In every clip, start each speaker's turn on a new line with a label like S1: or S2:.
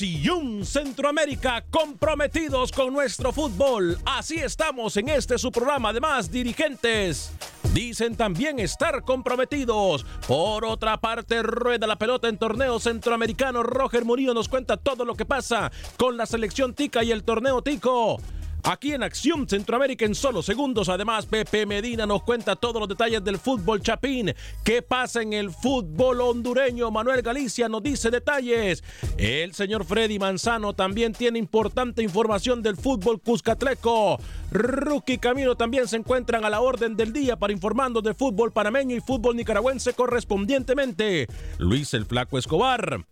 S1: Acción Centroamérica, comprometidos con nuestro fútbol. Así estamos en este su programa. Además, dirigentes dicen también estar comprometidos. Por otra parte, rueda la pelota en torneo centroamericano. Roger Murillo nos cuenta todo lo que pasa con la selección Tica y el torneo Tico. Aquí en Acción Centroamérica en solo segundos. Además, Pepe Medina nos cuenta todos los detalles del fútbol chapín. ¿Qué pasa en el fútbol hondureño? Manuel Galicia nos dice detalles. El señor Freddy Manzano también tiene importante información del fútbol cuscatleco. Rookie Camino también se encuentran a la orden del día para informarnos de fútbol panameño y fútbol nicaragüense correspondientemente. Luis el Flaco Escobar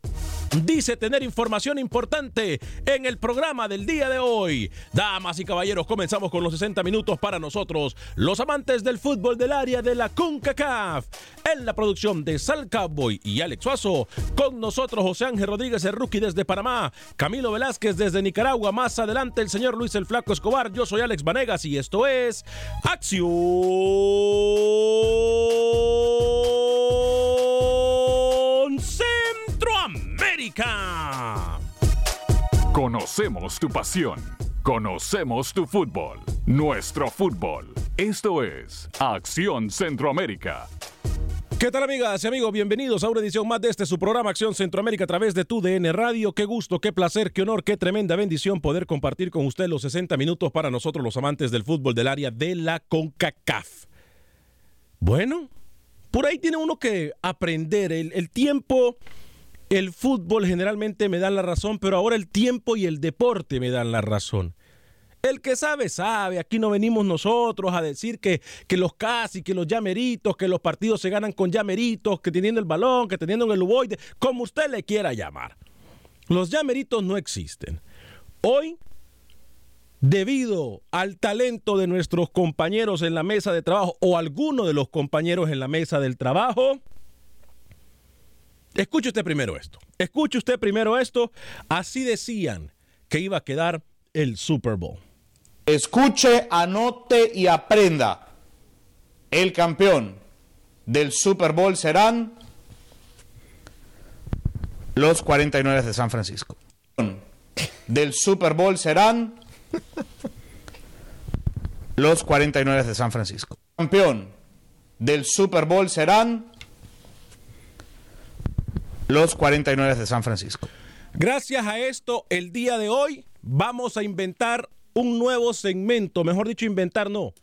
S1: dice tener información importante en el programa del día de hoy. Damas y caballeros, comenzamos con los 60 minutos para nosotros, los amantes del fútbol del área de la CONCACAF. En la producción de Sal Cowboy y Alex Suazo, con nosotros José Ángel Rodríguez, el rookie desde Panamá, Camilo Velázquez desde Nicaragua, más adelante el señor Luis el Flaco Escobar, yo soy Alex Vanegas y esto es Acción
S2: Conocemos tu pasión. Conocemos tu fútbol. Nuestro fútbol. Esto es Acción Centroamérica.
S1: ¿Qué tal amigas y amigos? Bienvenidos a una edición más de este su programa Acción Centroamérica a través de tu DN Radio. Qué gusto, qué placer, qué honor, qué tremenda bendición poder compartir con usted los 60 minutos para nosotros los amantes del fútbol del área de la CONCACAF. Bueno, por ahí tiene uno que aprender. El, el tiempo, el fútbol generalmente me dan la razón, pero ahora el tiempo y el deporte me dan la razón. El que sabe, sabe. Aquí no venimos nosotros a decir que, que los casi, que los llameritos, que los partidos se ganan con llameritos, que teniendo el balón, que teniendo el uboide, como usted le quiera llamar. Los llameritos no existen. Hoy, debido al talento de nuestros compañeros en la mesa de trabajo o alguno de los compañeros en la mesa del trabajo, escuche usted primero esto. Escuche usted primero esto. Así decían que iba a quedar el Super Bowl.
S3: Escuche, anote y aprenda. El campeón del Super Bowl serán los 49 de San Francisco. Del Super Bowl serán los 49 de San Francisco. Campeón del Super Bowl serán los 49 de San Francisco.
S1: Gracias a esto, el día de hoy vamos a inventar un nuevo segmento, mejor dicho, inventar no,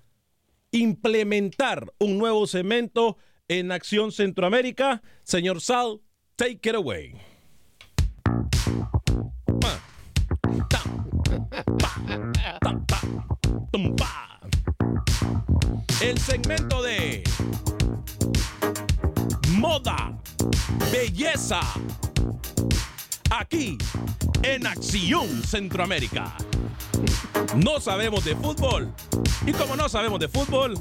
S1: implementar un nuevo segmento en Acción Centroamérica. Señor Sal, take it away. El segmento de moda, belleza, aquí en Acción Centroamérica. No sabemos de fútbol. Y como no sabemos de fútbol,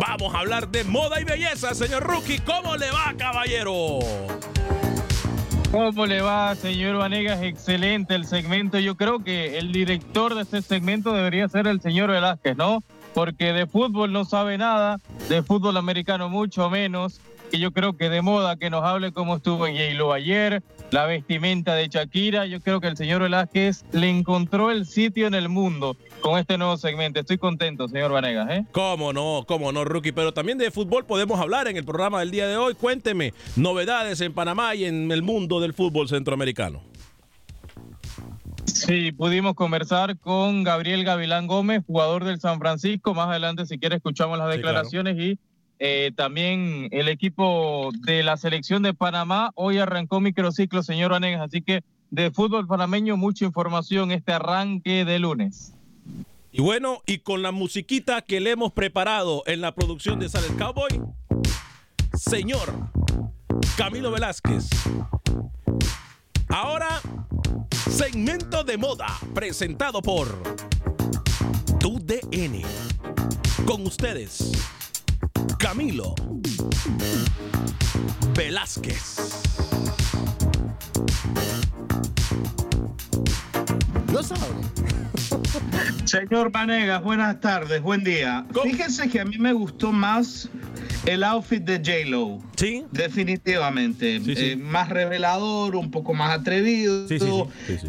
S1: vamos a hablar de moda y belleza, señor Rookie. ¿Cómo le va, caballero?
S4: ¿Cómo le va, señor Vanegas? Excelente el segmento. Yo creo que el director de este segmento debería ser el señor Velázquez, ¿no? Porque de fútbol no sabe nada, de fútbol americano mucho menos. Y yo creo que de moda que nos hable cómo estuvo en J-Lo ayer, la vestimenta de Shakira. Yo creo que el señor Velázquez le encontró el sitio en el mundo con este nuevo segmento. Estoy contento, señor Vanegas. ¿eh?
S1: Cómo no, cómo no, Rookie. Pero también de fútbol podemos hablar en el programa del día de hoy. Cuénteme novedades en Panamá y en el mundo del fútbol centroamericano.
S4: Sí, pudimos conversar con Gabriel Gavilán Gómez, jugador del San Francisco. Más adelante, si quiere, escuchamos las declaraciones sí, claro. y eh, también el equipo de la selección de Panamá hoy arrancó microciclo, señor Vanegas, así que de fútbol panameño mucha información este arranque de lunes.
S1: Y bueno, y con la musiquita que le hemos preparado en la producción de Sales Cowboy, señor Camilo Velázquez. Ahora, segmento de moda presentado por Tu DN. Con ustedes, Camilo Velázquez.
S5: Lo sabe.
S3: Señor Vanegas, buenas tardes, buen día. ¿Cómo? Fíjense que a mí me gustó más el outfit de J-Lo.
S1: Sí.
S3: Definitivamente.
S1: Sí, sí.
S3: Eh, más revelador, un poco más atrevido.
S1: Sí,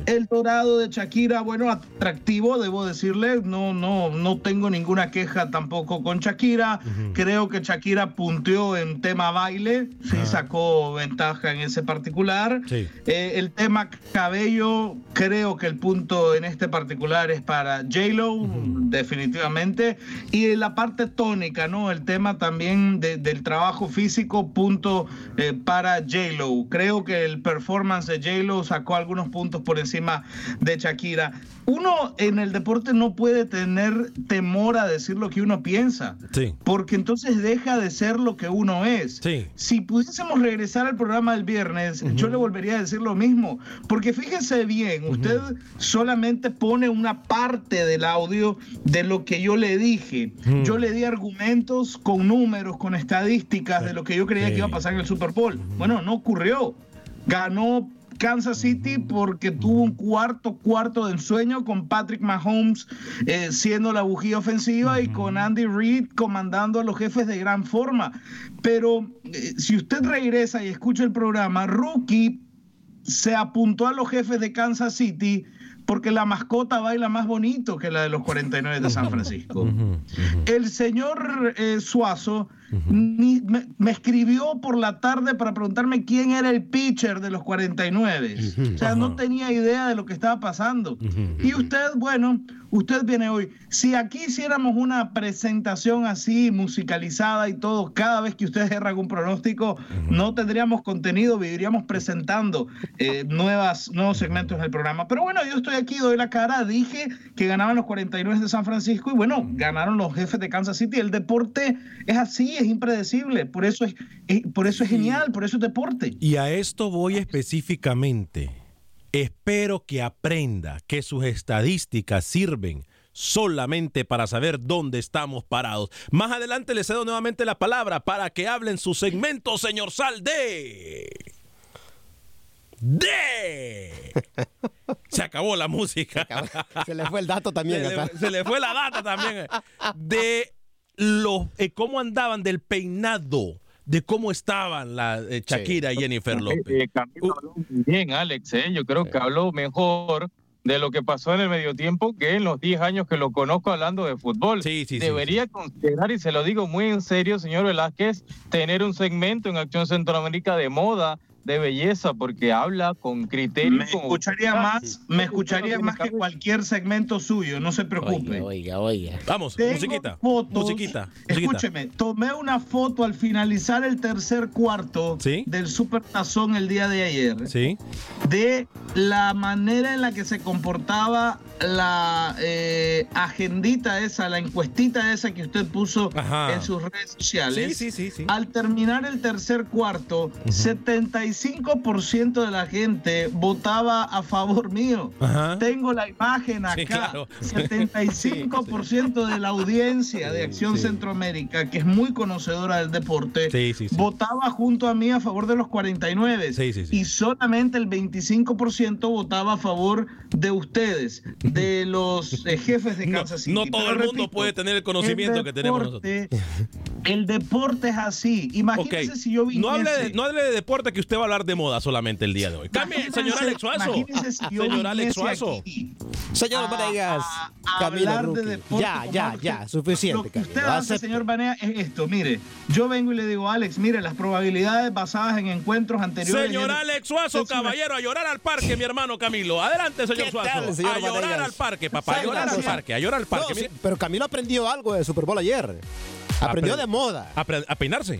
S3: el dorado de Shakira, bueno, atractivo, debo decirle. No, no, no tengo ninguna queja tampoco con Shakira. Uh -huh. Creo que Shakira punteó en tema baile. Sí, sacó ventaja en ese particular. Eh, el tema cabello, creo que el punto en este particular es para J-Lo, uh -huh. definitivamente. Y la parte tónica, ¿no? El tema también de, del trabajo físico, punto eh, para J-Lo. Creo que el performance de J-Lo sacó algunos puntos por encima de Shakira. Uno en el deporte no puede tener temor a decir lo que uno piensa,
S1: sí.
S3: porque entonces deja de ser lo que uno es.
S1: Sí.
S3: Si pudiésemos regresar al programa del viernes, uh -huh. yo le volvería a decir lo mismo, porque fíjese bien, usted uh -huh. solamente pone una parte del audio de lo que yo le dije. Uh -huh. Yo le di argumentos con números, con estadísticas de lo que yo creía que iba a pasar en el Super Bowl. Bueno, no ocurrió. Ganó Kansas City porque tuvo un cuarto cuarto de ensueño con Patrick Mahomes eh, siendo la bujía ofensiva uh -huh. y con Andy Reid comandando a los jefes de gran forma. Pero eh, si usted regresa y escucha el programa, Rookie se apuntó a los jefes de Kansas City porque la mascota baila más bonito que la de los 49 de San Francisco. Uh -huh, uh -huh. El señor eh, Suazo uh -huh. ni, me, me, escribió por la tarde para preguntarme quién era el pitcher de los 49. O sea, no tenía idea de lo que estaba pasando. Y usted, bueno, usted viene hoy. Si aquí hiciéramos una presentación así, musicalizada y todo, cada vez que usted erra algún pronóstico, no tendríamos contenido, viviríamos presentando eh, nuevas, nuevos segmentos del programa. Pero bueno, yo estoy aquí, doy la cara, dije que ganaban los 49 de San Francisco y bueno, ganaron los jefes de Kansas City. El deporte es así, es impredecible, por eso es, es por eso es genial, por eso es deporte.
S1: Y a esto voy específicamente. Espero que aprenda que sus estadísticas sirven solamente para saber dónde estamos parados. Más adelante le cedo nuevamente la palabra para que hablen su segmento, señor Salde. De. Se acabó la música.
S5: Se, acabó. se le fue el dato también.
S1: Se, le, se le, fue la data también. De los, eh, cómo andaban del peinado de cómo estaban la eh, Shakira sí. y Jennifer López.
S4: Eh, Camilo habló muy bien, Alex. ¿eh? Yo creo que habló mejor de lo que pasó en el medio tiempo que en los 10 años que lo conozco hablando de fútbol.
S1: Sí, sí,
S4: Debería
S1: sí,
S4: considerar, y se lo digo muy en serio, señor Velázquez, tener un segmento en Acción Centroamérica de moda, de belleza porque habla con criterio.
S3: Me escucharía más, me escucharía más que cualquier segmento suyo, no se preocupe.
S5: Oiga, oiga.
S1: Vamos,
S3: Tengo
S1: musiquita.
S3: fotos.
S1: Musiquita. musiquita.
S3: Escúcheme, tomé una foto al finalizar el tercer cuarto
S1: Sí.
S3: del Super Tazón el día de ayer.
S1: Sí.
S3: de la manera en la que se comportaba la eh, agendita esa, la encuestita esa que usted puso
S1: Ajá.
S3: en sus redes sociales.
S1: Sí, sí, sí, sí.
S3: Al terminar el tercer cuarto, 75% de la gente votaba a favor mío.
S1: Ajá.
S3: Tengo la imagen acá.
S1: Sí, claro.
S3: 75% de la audiencia de Acción. Centroamérica, que es muy conocedora del deporte, votaba junto a mí a favor de los 49
S1: Sí, sí, sí.
S3: y solamente el 25% votaba a favor de ustedes, de los eh, jefes de Kansas City.
S1: no todo
S3: Pero
S1: el mundo
S3: repito,
S1: puede tener el conocimiento
S3: el
S1: que tenemos nosotros.
S3: El deporte es así.
S1: Ok.
S3: Imagínense si yo viniese...
S1: No hable, de, no hable de deporte que usted va a hablar de moda solamente el día de hoy. Cambie, señor Alex Suazo.
S3: si
S1: Señor Alex Suazo.
S5: Señor Vanegas,
S3: de deporte
S5: Ya, ya,
S3: usted.
S5: ya, suficiente,
S3: Lo que usted
S5: Camilo,
S3: hace, señor Banea, es esto. Mire, yo vengo y le digo, Alex, mire, las probabilidades basadas en encuentros anteriores...
S1: Señor Alex Suazo, caballero, a llorar al parque, mi hermano Camilo. Adelante, señor
S5: ¿Qué
S1: Suazo.
S5: tal, señor
S1: a llorar
S5: Vanegas?
S1: al parque, papá. A
S5: ¿Sabe
S1: llorar al parque, a llorar al parque.
S5: No, sí,
S1: Mire,
S5: pero Camilo aprendió algo del Super Bowl ayer. Aprendió
S1: Apre-
S5: de moda.
S1: a, peinarse.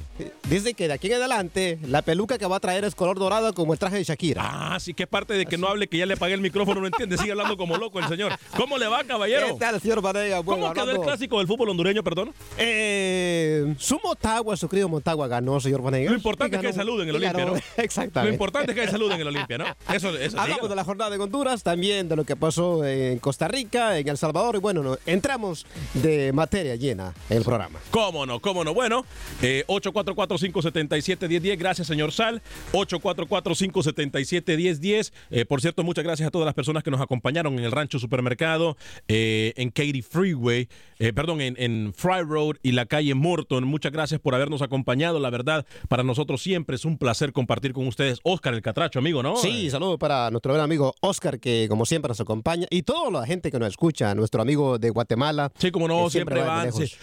S5: Dice que de aquí en adelante la peluca que va a traer es color dorado como el traje de Shakira.
S1: Ah, sí, que parte de que no hable, que ya le apagué el micrófono, no entiende. Sigue hablando como loco el señor. ¿Cómo le va, caballero?
S5: ¿Qué tal, señor Vanegas? Bueno,
S1: ¿Cómo quedó el
S5: hablando-
S1: clásico del fútbol hondureño, perdón?
S5: Eh, su Motagua, su querido Motagua ganó, señor Vanegas.
S1: Lo importante es que hay salud en el. Olimpia, ¿no?
S5: Exactamente.
S1: Lo importante es que hay salud en el Olimpia, ¿no? Eso, eso
S5: Hablamos
S1: sí.
S5: de la jornada de Honduras, también de lo que pasó en Costa Rica, en El Salvador, y bueno, no, entramos de materia llena en el programa.
S1: ¿Cómo no? ¿Cómo no? Bueno, eh, 844-577-1010. Gracias, señor Sal. 844-577-1010. Eh, por cierto, muchas gracias a todas las personas que nos acompañaron en el Rancho Supermercado, eh, en Katy Freeway, eh, perdón, en, en Fry Road y la calle Morton. Muchas gracias por habernos acompañado. La verdad, para nosotros siempre es un placer compartir con ustedes. Oscar el Catracho, amigo, ¿no?
S5: Sí, saludo para nuestro gran amigo Oscar, que como siempre nos acompaña, y toda la gente que nos escucha, nuestro amigo de Guatemala.
S1: Sí, como no,
S5: que
S1: siempre,
S5: va de
S1: van.
S5: lejos.
S1: sí.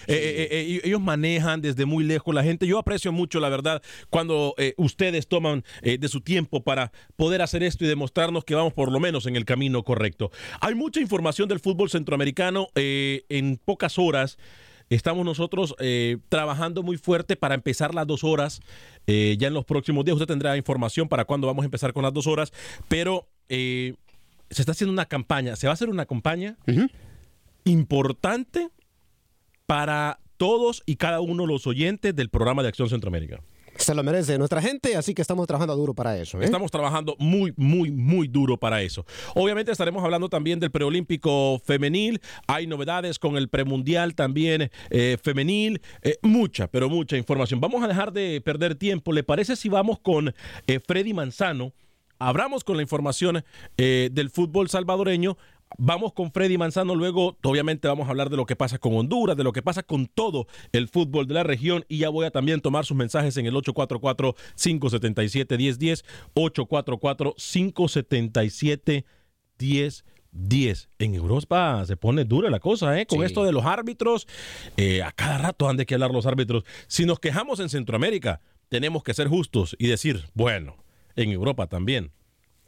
S1: Ellos manejan desde muy lejos la gente. Yo aprecio mucho, la verdad, cuando eh, ustedes toman eh, de su tiempo para poder hacer esto y demostrarnos que vamos por lo menos en el camino correcto. Hay mucha información del fútbol centroamericano eh, en pocas horas. Estamos nosotros eh, trabajando muy fuerte para empezar las dos horas. Eh, ya en los próximos días usted tendrá información para cuándo vamos a empezar con las dos horas. Pero eh, se está haciendo una campaña. Se va a hacer una campaña importante para todos y cada uno de los oyentes del programa de Acción Centroamérica.
S5: Se lo merece nuestra gente, así que estamos trabajando duro para eso. ¿eh?
S1: Estamos trabajando muy, muy, muy duro para eso. Obviamente estaremos hablando también del preolímpico femenil. Hay novedades con el premundial también eh, femenil. Eh, mucha, pero mucha información. Vamos a dejar de perder tiempo. ¿Le parece si vamos con Freddy Manzano? Abramos con la información del fútbol salvadoreño. Vamos con Freddy Manzano, luego obviamente vamos a hablar de lo que pasa con Honduras, de lo que pasa con todo el fútbol de la región y ya voy a también tomar sus mensajes en el 844-577-1010, 844-577-1010. En Europa se pone dura la cosa, ¿eh? Con
S5: Sí.
S1: esto de los árbitros, eh, a cada rato han de que hablar los árbitros. Si nos quejamos en Centroamérica, tenemos que ser justos y decir, bueno, en Europa también.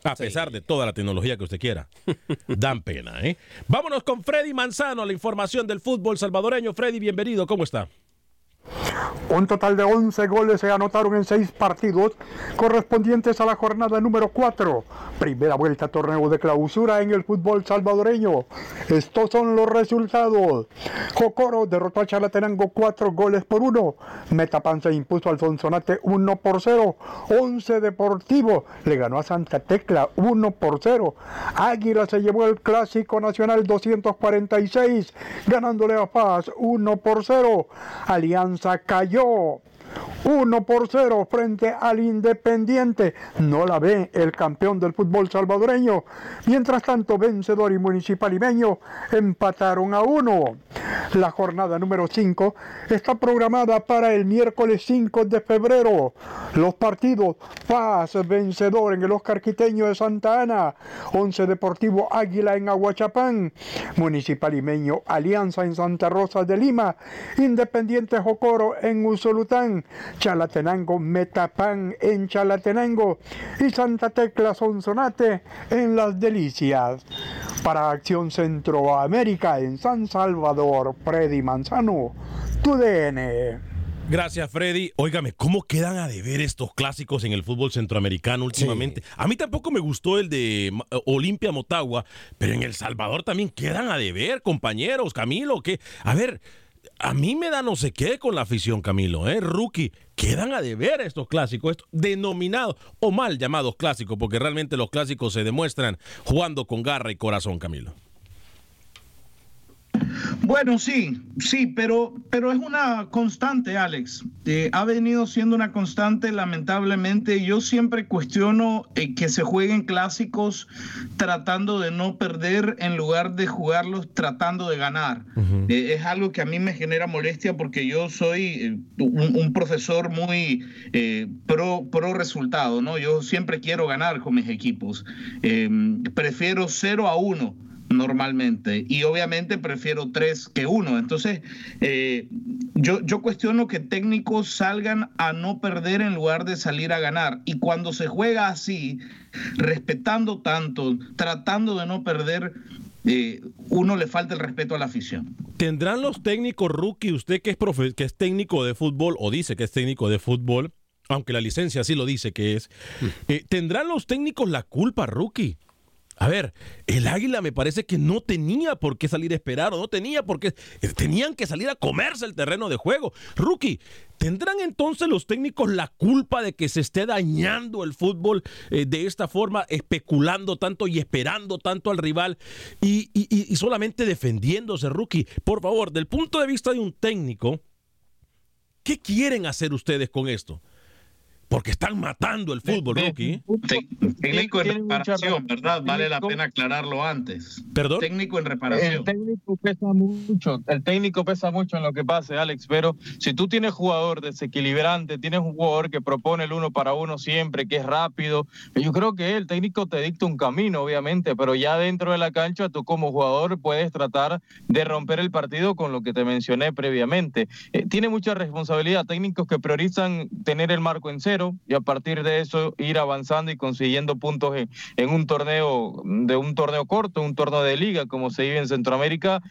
S1: A pesar de toda la tecnología que usted quiera. Dan pena, ¿eh? Vámonos con Freddy Manzano, la información del fútbol salvadoreño. Freddy, bienvenido, ¿cómo está?
S6: Un total de 11 goles se anotaron en seis partidos correspondientes a la jornada número 4. Primera vuelta a torneo de clausura en el fútbol salvadoreño. Estos son los resultados. Jocoro derrotó a Chalatenango 4 goles por 1. Metapan se impuso al Sonsonate 1 por 0. 11 Deportivo le ganó a Santa Tecla 1 por 0. Águila se llevó el Clásico Nacional 246 ganándole a Paz 1 por 0. Alianza cayó 1 por 0 frente al Independiente. No la ve el campeón del fútbol salvadoreño. Mientras tanto, Vencedor y Municipal Limeño empataron a 1. La jornada número 5 está programada para el miércoles 5 de febrero. Los partidos Paz vencedor en el Oscar Quiteño de Santa Ana, Once Deportivo Águila en Aguachapán, Municipal Imeño Alianza en Santa Rosa de Lima, Independiente Jocoro en Usulután, Chalatenango Metapán en Chalatenango y Santa Tecla Sonsonate en Las Delicias. Para Acción Centroamérica en San Salvador, Freddy Manzano, tu DN.
S1: Gracias, Freddy. Óigame, ¿cómo quedan a deber estos clásicos en el fútbol centroamericano últimamente? A mí tampoco me gustó el de Olimpia Motagua, pero en El Salvador también quedan a deber, compañeros. Camilo, que. A ver, a mí me da no sé qué con la afición, Camilo, ¿eh? Rookie, quedan a deber estos clásicos, denominados o mal llamados clásicos, porque realmente los clásicos se demuestran jugando con garra y corazón, Camilo.
S3: Bueno, sí, sí, pero, pero es una constante, Alex. Eh, ha venido siendo una constante, lamentablemente. Yo siempre cuestiono eh, que se jueguen clásicos tratando de no perder en lugar de jugarlos tratando de ganar. Eh, es algo que a mí me genera molestia porque yo soy un, profesor muy pro, pro resultado, ¿no? Yo siempre quiero ganar con mis equipos. prefiero 0 a 1 normalmente. Y obviamente prefiero tres que uno. Entonces, eh, yo, yo cuestiono que técnicos salgan a no perder en lugar de salir a ganar. Y cuando se juega así, respetando tanto, tratando de no perder, eh, uno le falta el respeto a la afición.
S1: ¿Tendrán los técnicos rookie, usted que es, profe, que es técnico de fútbol o dice que es técnico de fútbol, aunque la licencia sí lo dice que es, mm. eh, ¿tendrán los técnicos la culpa, rookie? A ver, el águila me parece que no tenía por qué salir a esperar o no tenía por qué. Eh, tenían que salir a comerse el terreno de juego. Rookie, ¿tendrán entonces los técnicos la culpa de que se esté dañando el fútbol eh, de esta forma, especulando tanto y esperando tanto al rival y, y solamente defendiéndose, Rookie? Por favor, del punto de vista de un técnico, ¿qué quieren hacer ustedes con esto? Porque están matando el fútbol, Rookie.
S3: Técnico en reparación, ¿verdad? Vale la pena aclararlo antes.
S1: ¿Perdón?
S3: Técnico en reparación.
S4: El técnico pesa mucho, el técnico pesa mucho en lo que pase, Alex, pero si tú tienes jugador desequilibrante, tienes un jugador que propone el uno para uno siempre, que es rápido, yo creo que el técnico te dicta un camino, obviamente, pero ya dentro de la cancha tú como jugador puedes tratar de romper el partido con lo que te mencioné previamente. Eh, tiene mucha responsabilidad técnicos que priorizan tener el marco en cero y a partir de eso ir avanzando y consiguiendo puntos en, un torneo de un torneo corto, un torneo de liga como se vive en Centroamérica.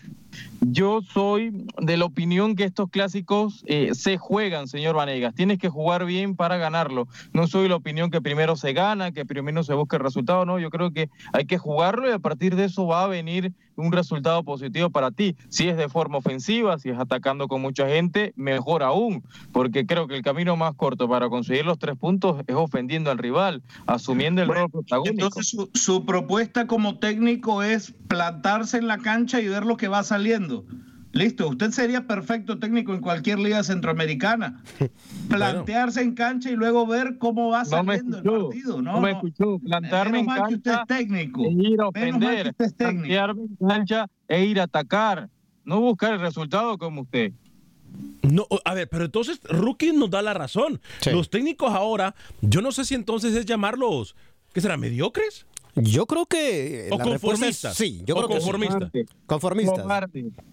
S4: Yo soy de la opinión que estos clásicos eh, se juegan, señor Vanegas. Tienes que jugar bien para ganarlo. No soy la opinión que primero se gana, que primero se busca el resultado. No, yo creo que hay que jugarlo y a partir de eso va a venir un resultado positivo para ti. Si es de forma ofensiva, si es atacando con mucha gente, mejor aún, porque creo que el camino más corto para conseguir los tres puntos es ofendiendo al rival, asumiendo el rol protagónico.
S3: Entonces su, propuesta como técnico es plantarse en la cancha y ver lo que va saliendo. Listo, usted sería perfecto técnico en cualquier liga centroamericana. Plantearse en cancha y luego ver cómo va saliendo el partido. No,
S4: no me escuchó. Plantarme en cancha.
S3: usted es técnico.
S4: E ir a ofender. Plantearme en cancha e ir a atacar. No buscar el resultado como usted.
S1: No, a ver, pero entonces Rookie nos da la razón. Los técnicos ahora, yo no sé si entonces es llamarlos, ¿qué será? ¿Mediocres?
S5: Yo creo que.
S1: O conformistas.
S5: sí, yo creo
S1: conformistas.
S5: que. Conformistas.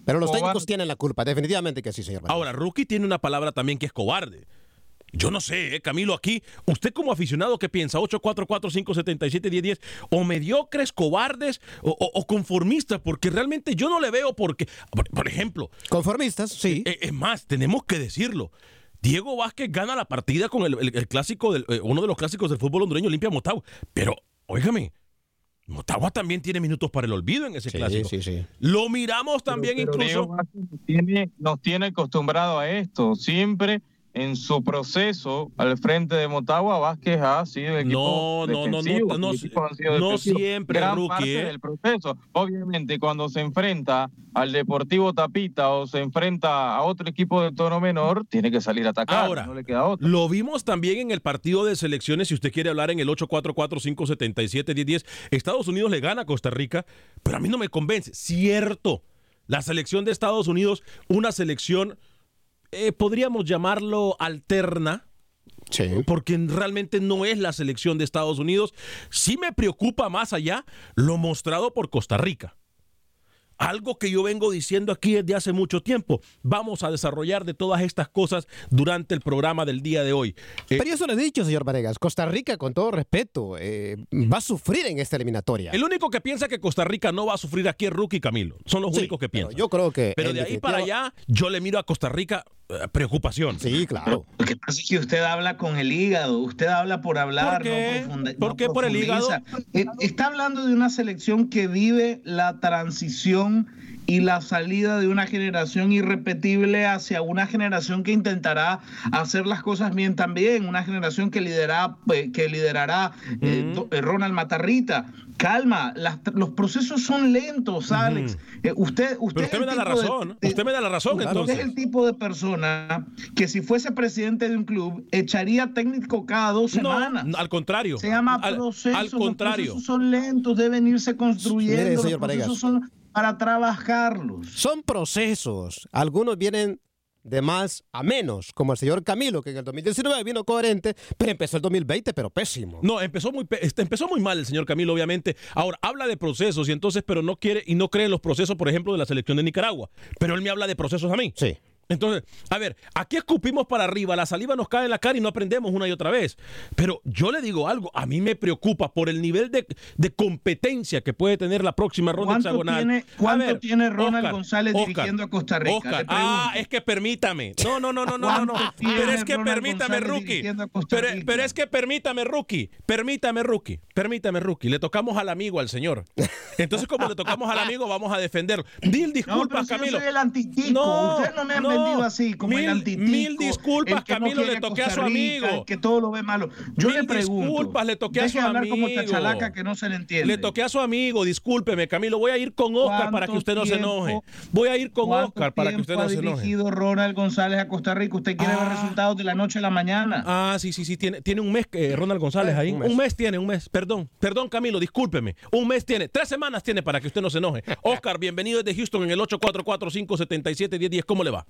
S5: Pero los técnicos tienen la culpa, definitivamente que sí, señor.
S1: Ahora, Rookie tiene una palabra también que es cobarde. Yo no sé, eh, Camilo, aquí, usted como aficionado, ¿qué piensa? 844-577-1010, o mediocres, cobardes, o, conformistas, porque realmente yo no le veo porque, por, ejemplo...
S5: Conformistas, sí.
S1: Eh, es más, tenemos que decirlo. Diego Vázquez gana la partida con el, clásico, del, eh, uno de los clásicos del fútbol hondureño, Olimpia Motagua. Pero, óigame, Motagua también tiene minutos para el olvido en ese clásico. Sí, sí. Lo miramos también incluso.
S4: Nos tiene, nos tiene acostumbrado a esto. Siempre en su proceso al frente de Motagua, Vázquez ha sido el equipo
S1: no, no, no, no, no, siempre,
S4: gran
S1: parte
S4: ¿eh? del proceso. Obviamente, cuando se enfrenta al Deportivo Tapita o se enfrenta a otro equipo de tono menor, tiene que salir a atacar.
S1: Ahora,
S4: no le queda otro.
S1: Lo vimos también en el partido de selecciones. Si usted quiere hablar en el 844-577-1010, Estados Unidos le gana a Costa Rica, pero a mí no me convence. Cierto La selección de Estados Unidos, una selección, eh, podríamos llamarlo alterna, porque realmente no es la selección de Estados Unidos. Sí me preocupa más allá lo mostrado por Costa Rica. Algo que yo vengo diciendo aquí desde hace mucho tiempo. Vamos a desarrollar de todas estas cosas durante el programa del día de hoy.
S5: Eh, Pero eso lo he dicho, señor Varegas. Costa Rica, con todo respeto, eh, va a sufrir en esta eliminatoria.
S1: El único que piensa que Costa Rica no va a sufrir aquí es Rookie Camilo. Son los únicos que piensan.
S5: Yo creo que.
S1: Pero de ahí para allá, yo le miro a Costa Rica preocupación.
S5: Sí, claro.
S3: Lo que pasa es que usted habla con el hígado. Usted habla por hablar.
S1: ¿Por qué?
S3: No
S1: ¿Por qué por el hígado?
S3: Está hablando de una selección que vive la transición y la salida de una generación irrepetible hacia una generación que intentará hacer las cosas bien también, una generación que liderará, que liderará eh, Ronald Matarrita. Calma, los procesos son lentos, Alex. Eh, usted, usted,
S1: usted me da la razón. usted me da la razón, entonces.
S3: es el tipo de persona que si fuese presidente de un club echaría técnico cada dos semanas.
S1: al contrario.
S3: Se llama
S1: al,
S3: proceso.
S1: Al contrario.
S3: Los procesos son lentos, deben irse construyendo. los procesos son para trabajarlos.
S5: Son procesos. Algunos vienen de más a menos, como el señor Camilo, que en el 2019 vino coherente, pero empezó el 2020, pero pésimo.
S1: No, empezó muy, este, empezó muy mal el señor Camilo, obviamente. Ahora, habla de procesos y entonces, pero no quiere y no cree en los procesos, por ejemplo, de la selección de Nicaragua. Pero él me habla de procesos a mí.
S5: Sí.
S1: Entonces, a ver, aquí escupimos para arriba, la saliva nos cae en la cara y no aprendemos una y otra vez. Pero yo le digo algo, a mí me preocupa por el nivel de, competencia que puede tener la próxima ronda hexagonal.
S3: Tiene, ¿Cuánto tiene Ronald González dirigiendo a Costa Rica?
S1: ah, es que permítame. No, no, no, no, no, no. Pero es que permítame, rookie. Pero, pero, es que permítame, rookie. Permítame, rookie. Permítame, rookie. Le tocamos al amigo, al señor. Entonces, como le tocamos al amigo, vamos a defenderlo. Dil disculpas,
S3: no,
S1: Camilo.
S3: Yo soy el antitico. Usted no me ha así, como
S1: mil,
S3: el antitico,
S1: Mil disculpas, Camilo, le toqué a su amigo.
S3: que todo lo ve malo. Yo
S1: mil
S3: le pregunto.
S1: disculpas, le toqué a su
S3: hablar
S1: amigo.
S3: como chalaca que no se le entiende.
S1: Le toqué a su amigo, discúlpeme, Camilo. Voy a ir con Oscar para que usted no se enoje. Voy a ir con Oscar para que usted no se enoje.
S3: ha dirigido Ronald González a Costa Rica? ¿Usted quiere ver resultados de la noche a la mañana?
S1: Ah, sí, sí, sí. Tiene, tiene un mes eh, Ronald González ahí. Un mes. un mes. tiene, un mes. Perdón, perdón, Camilo, discúlpeme. Un mes tiene. Tres semanas tiene para que usted no se enoje. Oscar, bienvenido desde Houston en el 844-577-1010. ¿Cómo le va?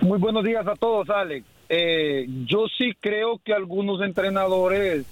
S7: Muy buenos días a todos, Alex. Eh, yo sí creo que algunos entrenadores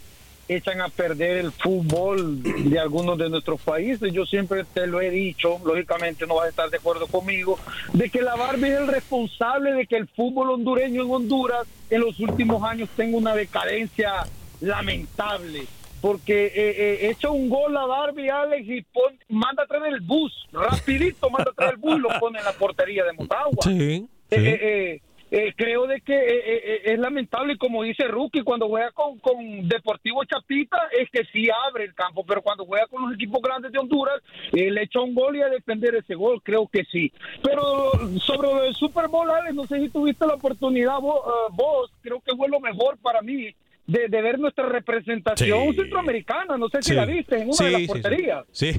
S7: echan a perder el fútbol de algunos de nuestros países. Yo siempre te lo he dicho, lógicamente no vas a estar de acuerdo conmigo, de que la Barbie es el responsable de que el fútbol hondureño en Honduras en los últimos años tenga una decadencia lamentable. Porque eh, eh, echa un gol a Barbie, Alex, y manda a traer el bus, rapidito manda a traer el bus y lo pone en la portería de Motagua.
S1: Sí.
S7: Eh, eh, eh, creo de que es lamentable, como dice Rookie, cuando juega con, con, Deportivo Chapita, es que sí abre el campo, pero cuando juega con los equipos grandes de Honduras, le echa un gol y a defender ese gol, creo que sí. Pero sobre el Super Bowl, Alex, no sé si tuviste la oportunidad vos, vos creo que fue lo mejor para mí de, ver nuestra representación centroamericana. No sé si la viste en una de las porterías.
S1: Sí.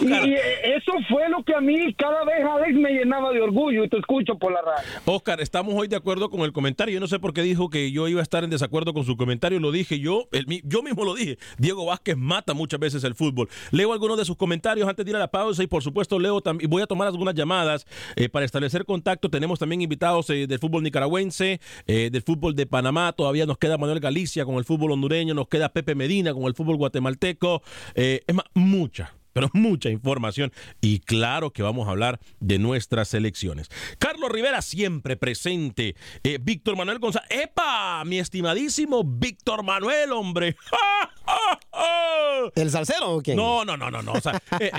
S7: y, eso fue lo que a mí cada vez, Alex, me llenaba de orgullo y te escucho por la radio.
S1: Oscar, estamos hoy de acuerdo con el comentario. Yo no sé por qué dijo que yo iba a estar en desacuerdo con su comentario. Lo dije yo, yo mismo lo dije. Diego Vázquez mata muchas veces el fútbol. Leo algunos de sus comentarios antes de ir a la pausa y por supuesto leo también. Voy a tomar algunas llamadas eh, para establecer contacto. Tenemos también invitados eh, del fútbol nicaragüense, eh, del fútbol de Panamá, todavía nos queda Manuel Galicia con el fútbol hondureño, nos queda Pepe Medina con el fútbol guatemalteco, eh, es más, mucha, pero mucha información y claro que vamos a hablar de nuestras elecciones. Carlos Rivera siempre presente, Víctor Manuel González, ¡epa! Mi estimadísimo Víctor Manuel, hombre.
S5: ¿El salsero o quién?
S1: No, no, no, no, no.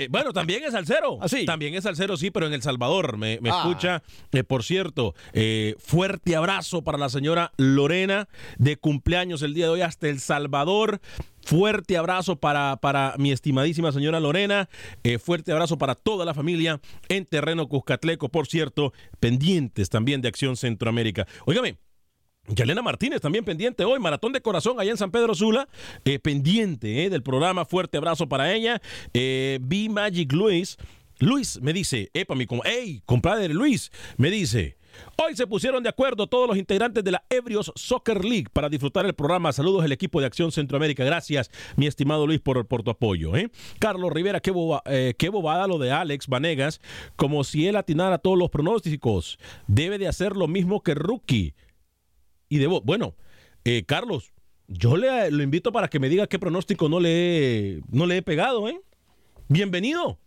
S1: bueno, también es salsero.
S5: ¿Ah, sí?
S1: También es salsero, sí, pero en El Salvador me, ah. escucha. por cierto, fuerte abrazo para la señora Lorena de cumpleaños el día de hoy hasta El Salvador. Fuerte abrazo para, para mi estimadísima señora Lorena. fuerte abrazo para toda la familia en terreno Cuscatleco. Por cierto, pendientes también de Acción Centroamérica. Óigame, Yalena Martínez también pendiente hoy, Maratón de Corazón allá en San Pedro Sula, eh, pendiente eh, del programa, fuerte abrazo para ella. Eh, B Magic Luis, Luis me dice, epa, mi como, hey, compadre Luis, me dice, Hoy se pusieron de acuerdo todos los integrantes de la Ebrios Soccer League para disfrutar el programa. Saludos el equipo de Acción Centroamérica. Gracias, mi estimado Luis, por, por tu apoyo. ¿eh? Carlos Rivera, qué, eh, qué bobada lo de Alex Vanegas, como si él atinara todos los pronósticos. Debe de hacer lo mismo que Rookie. Y debo, bueno, eh, Carlos, yo le lo invito para que me diga qué pronóstico no le he, no le he pegado, ¿eh? Bienvenido.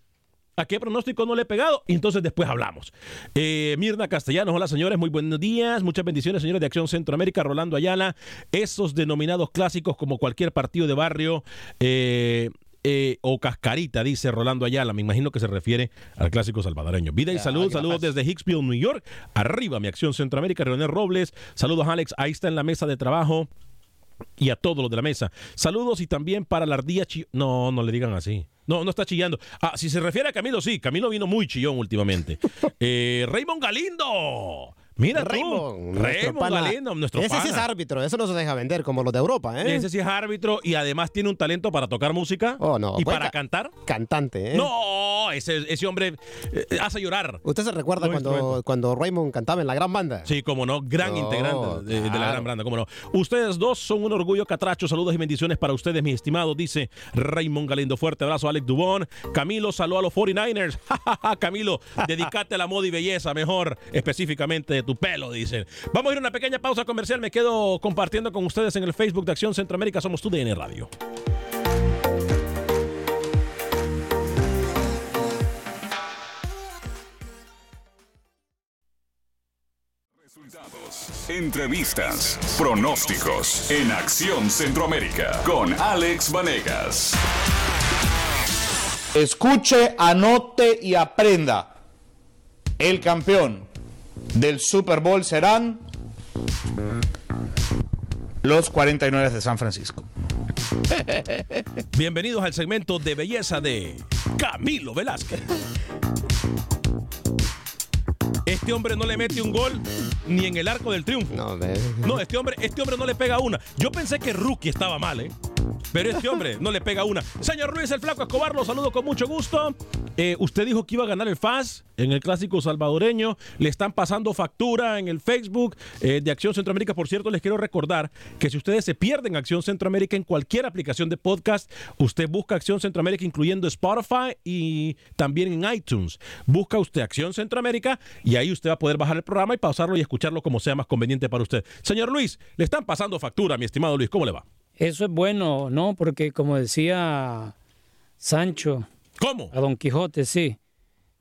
S1: ¿A qué pronóstico no le he pegado? Y entonces después hablamos. Eh, Mirna Castellanos, hola señores, muy buenos días. Muchas bendiciones, señores de Acción Centroamérica. Rolando Ayala, esos denominados clásicos como cualquier partido de barrio. Eh, eh, o cascarita, dice Rolando Ayala. Me imagino que se refiere al clásico salvadoreño. Vida y salud, saludos desde Hicksville, New York. Arriba, mi acción Centroamérica. René Robles, saludos Alex. Ahí está en la mesa de trabajo y a todos los de la mesa. Saludos y también para la ardilla No, no le digan así. No, no está chillando. Ah, si se refiere a Camilo, sí. Camilo vino muy chillón últimamente. eh, Raymond Galindo. Mira
S5: Raymond,
S1: tú, Raymond Galindo, nuestro
S5: Ese sí es árbitro, eso no se deja vender como los de Europa, ¿eh?
S1: Ese sí es árbitro y además tiene un talento para tocar música
S5: oh, no.
S1: y
S5: Pues
S1: para
S5: ca-
S1: cantar.
S5: Cantante, ¿eh?
S1: No, ese, ese hombre eh, hace llorar.
S5: ¿Usted se recuerda cuando, cuando Raymond cantaba en la gran banda?
S1: Sí, como no, gran
S5: No,
S1: integrante de, de la gran banda, como no. Ustedes dos son un orgullo catracho. Saludos y bendiciones para ustedes, mis estimados, dice Raymond Galindo. Fuerte abrazo, Alex Dubón. Camilo, saludos a los 49ers. Camilo, dedicate a la moda y belleza, mejor específicamente de tu pelo, dicen. Vamos a ir a una pequeña pausa comercial. Me quedo compartiendo con ustedes en el Facebook de Acción Centroamérica. Somos tu DN Radio.
S2: Entrevistas, pronósticos en Acción Centroamérica con Alex Vanegas.
S8: Escuche, anote y aprenda. El campeón del Super Bowl serán los 49 de San Francisco.
S1: Bienvenidos al segmento de belleza de Camilo Velázquez. Este hombre no le mete un gol ni en el arco del triunfo.
S5: No.
S1: No, este hombre, este hombre no le pega una. Yo pensé que Rookie estaba mal, ¿eh? Pero este hombre no le pega una. Señor Luis el Flaco Escobar, lo saludo con mucho gusto. Eh, usted dijo que iba a ganar el FAS en el clásico salvadoreño. Le están pasando factura en el Facebook eh, de Acción Centroamérica. Por cierto, les quiero recordar que si ustedes se pierden Acción Centroamérica en cualquier aplicación de podcast, usted busca Acción Centroamérica incluyendo Spotify y también en iTunes. Busca usted Acción Centroamérica y ahí usted va a poder bajar el programa y pausarlo y escucharlo como sea más conveniente para usted. Señor Luis, le están pasando factura, mi estimado Luis. ¿Cómo le va?
S9: Eso es bueno, ¿no? Porque como decía Sancho.
S1: ¿Cómo?
S9: A Don Quijote, sí.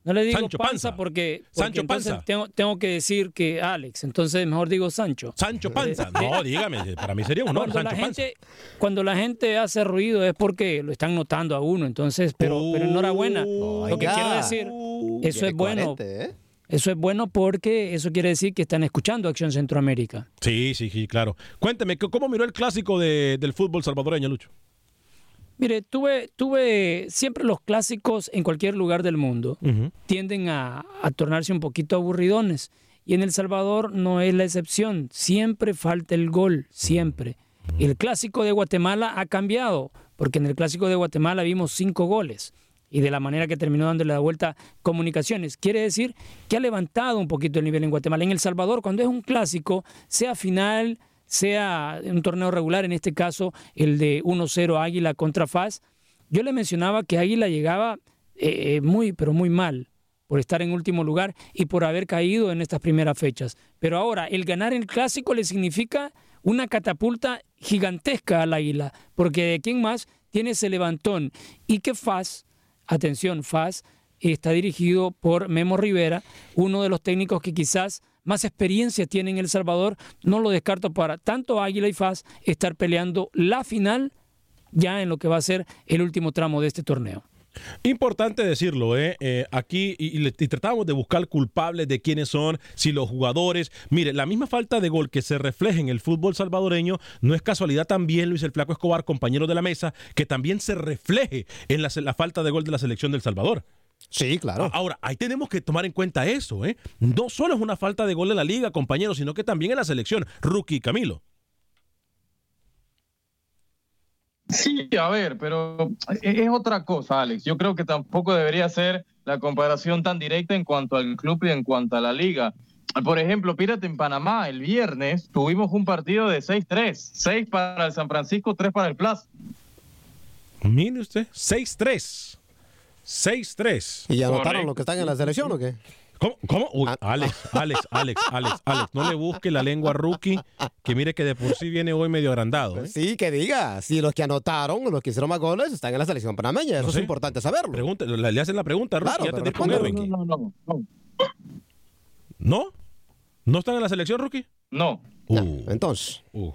S9: No le digo
S1: Sancho
S9: panza,
S1: Panza.
S9: porque, porque
S1: Sancho
S9: entonces
S1: Panza.
S9: Tengo, tengo que decir que Alex, entonces mejor digo Sancho.
S1: Sancho Panza. No, dígame, para mí sería un honor,
S9: Cuando la,
S1: Sancho Panza.
S9: gente, cuando la gente hace ruido es porque lo están notando a uno, entonces, pero, pero enhorabuena. lo que quiero decir, eso
S5: Viene
S9: es bueno.
S5: ¿eh?
S9: Eso es bueno porque eso quiere decir que están escuchando Acción Centroamérica.
S1: Sí, sí, sí, claro. Cuénteme, ¿c- ¿cómo miró el clásico de- del fútbol salvadoreño, Lucho?
S9: Mire, tuve, tuve siempre los clásicos en cualquier lugar del mundo tienden a, a tornarse un poquito aburridones. Y en El Salvador no es la excepción. Siempre falta el gol, siempre. El clásico de Guatemala ha cambiado, porque en el clásico de Guatemala vimos cinco goles. Y de la manera que terminó dándole la vuelta comunicaciones. Quiere decir que ha levantado un poquito el nivel en Guatemala. En El Salvador, cuando es un clásico, sea final, sea un torneo regular, en este caso el de 1-0 Águila contra FAS, yo le mencionaba que Águila llegaba eh, muy, pero muy mal por estar en último lugar y por haber caído en estas primeras fechas. Pero ahora, el ganar el clásico le significa una catapulta gigantesca al Águila, porque de quién más tiene ese levantón. Y que FAS, atención, FAS está dirigido por Memo Rivera, uno de los técnicos que quizás más experiencia tiene en El Salvador. No lo descarto para tanto Águila y FAS estar peleando la final ya en lo que va a ser el último tramo de este torneo.
S1: Importante decirlo, ¿eh? Eh, aquí y, tratamos de buscar culpables de quiénes son, si los jugadores. Mire, la misma falta de gol que se refleja en el fútbol salvadoreño no es casualidad también, Luis el Flaco Escobar, compañero de la mesa, que también se refleje en la falta de gol de la selección del Salvador.
S5: Sí, claro.
S1: Ahora, ahí tenemos que tomar en cuenta eso, ¿eh? No solo es una falta de gol en la liga, compañero, sino que también en la selección. Rookie Camilo.
S4: Sí, a ver, pero e-, es otra cosa, Alex. Yo creo que tampoco debería ser la comparación tan directa en cuanto al club y en cuanto a la liga. por ejemplo, Pírate en Panamá, el viernes tuvimos un partido de 6-3. 6 para el San Francisco, 3 para el Plaza.
S1: Mire usted, 6-3. 6-3.
S5: ¿Y ya anotaron los que están en la selección o qué?
S1: ¿Cómo? ¿Cómo? Uy, Alex, Alex, Alex, Alex, Alex, no le busque la lengua rookie, que mire que de por sí viene hoy medio agrandado. ¿eh?
S5: Sí, que diga. Si los que anotaron, los que hicieron más goles, están en la selección panameña. Eso
S1: No
S5: es importante saberlo.
S1: Pregunte, le hacen la pregunta, Rookie,
S5: Claro,
S1: ya
S5: pero
S1: te
S5: responde.
S4: No, no, no.
S1: ¿No? ¿No están en la selección, Rookie?
S4: No.
S1: Uh,
S5: Entonces,
S1: uh,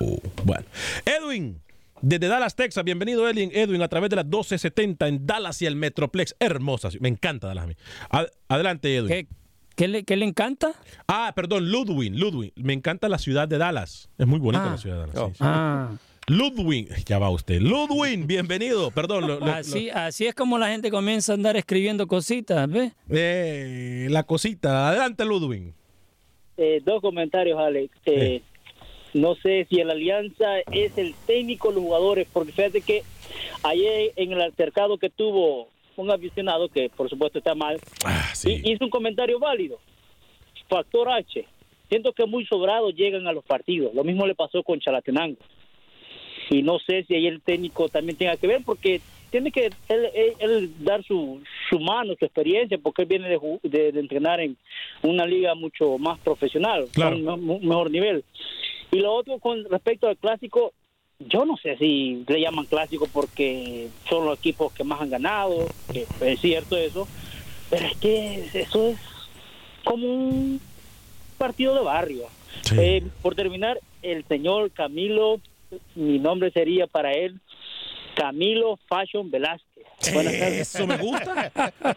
S1: uh. Bueno. Edwin, desde Dallas, Texas. Bienvenido, Edwin, Edwin, a través de las 1270 en Dallas y el Metroplex. Hermosa. ciudad. Me encanta Dallas a mí. Ad- adelante, Edwin.
S9: ¿Qué, qué le, qué le encanta?
S1: Ah, perdón, Ludwig, Ludwig. Me encanta la ciudad de Dallas. Es muy bonita
S9: Ah.
S1: la ciudad de Dallas.
S5: Oh.
S1: sí, sí.
S9: Ah,
S1: Ludwig, ya va usted. Ludwig, bienvenido. Perdón, lo- lo-
S9: así, así es como la gente comienza a andar escribiendo cositas, ¿ves?
S1: eh, la cosita. Adelante, Ludwig.
S10: Eh, dos comentarios, Alex. Eh, No sé si el Alianza es el técnico de los jugadores, porque fíjate que ayer en el altercado que tuvo un aficionado, que por supuesto está mal,
S1: Ah,
S10: hi- hizo un comentario válido. Factor H. Siento que muy sobrados llegan a los partidos. Lo mismo le pasó con Chalatenango. Y no sé si ahí el técnico también tenga que ver, porque tiene que él, él- él dar su, su mano, su experiencia, porque él viene de, de- de entrenar en una liga mucho más profesional,
S1: Claro.
S10: a un me- mejor nivel. Y lo otro con respecto al clásico, yo no sé si le llaman clásico porque son los equipos que más han ganado, que es cierto eso, pero es que eso es como un partido de barrio. Eh, por terminar, el señor Camilo, mi nombre sería para él Camilo Fashion Velázquez. Buenas tardes.
S1: Eso me gusta.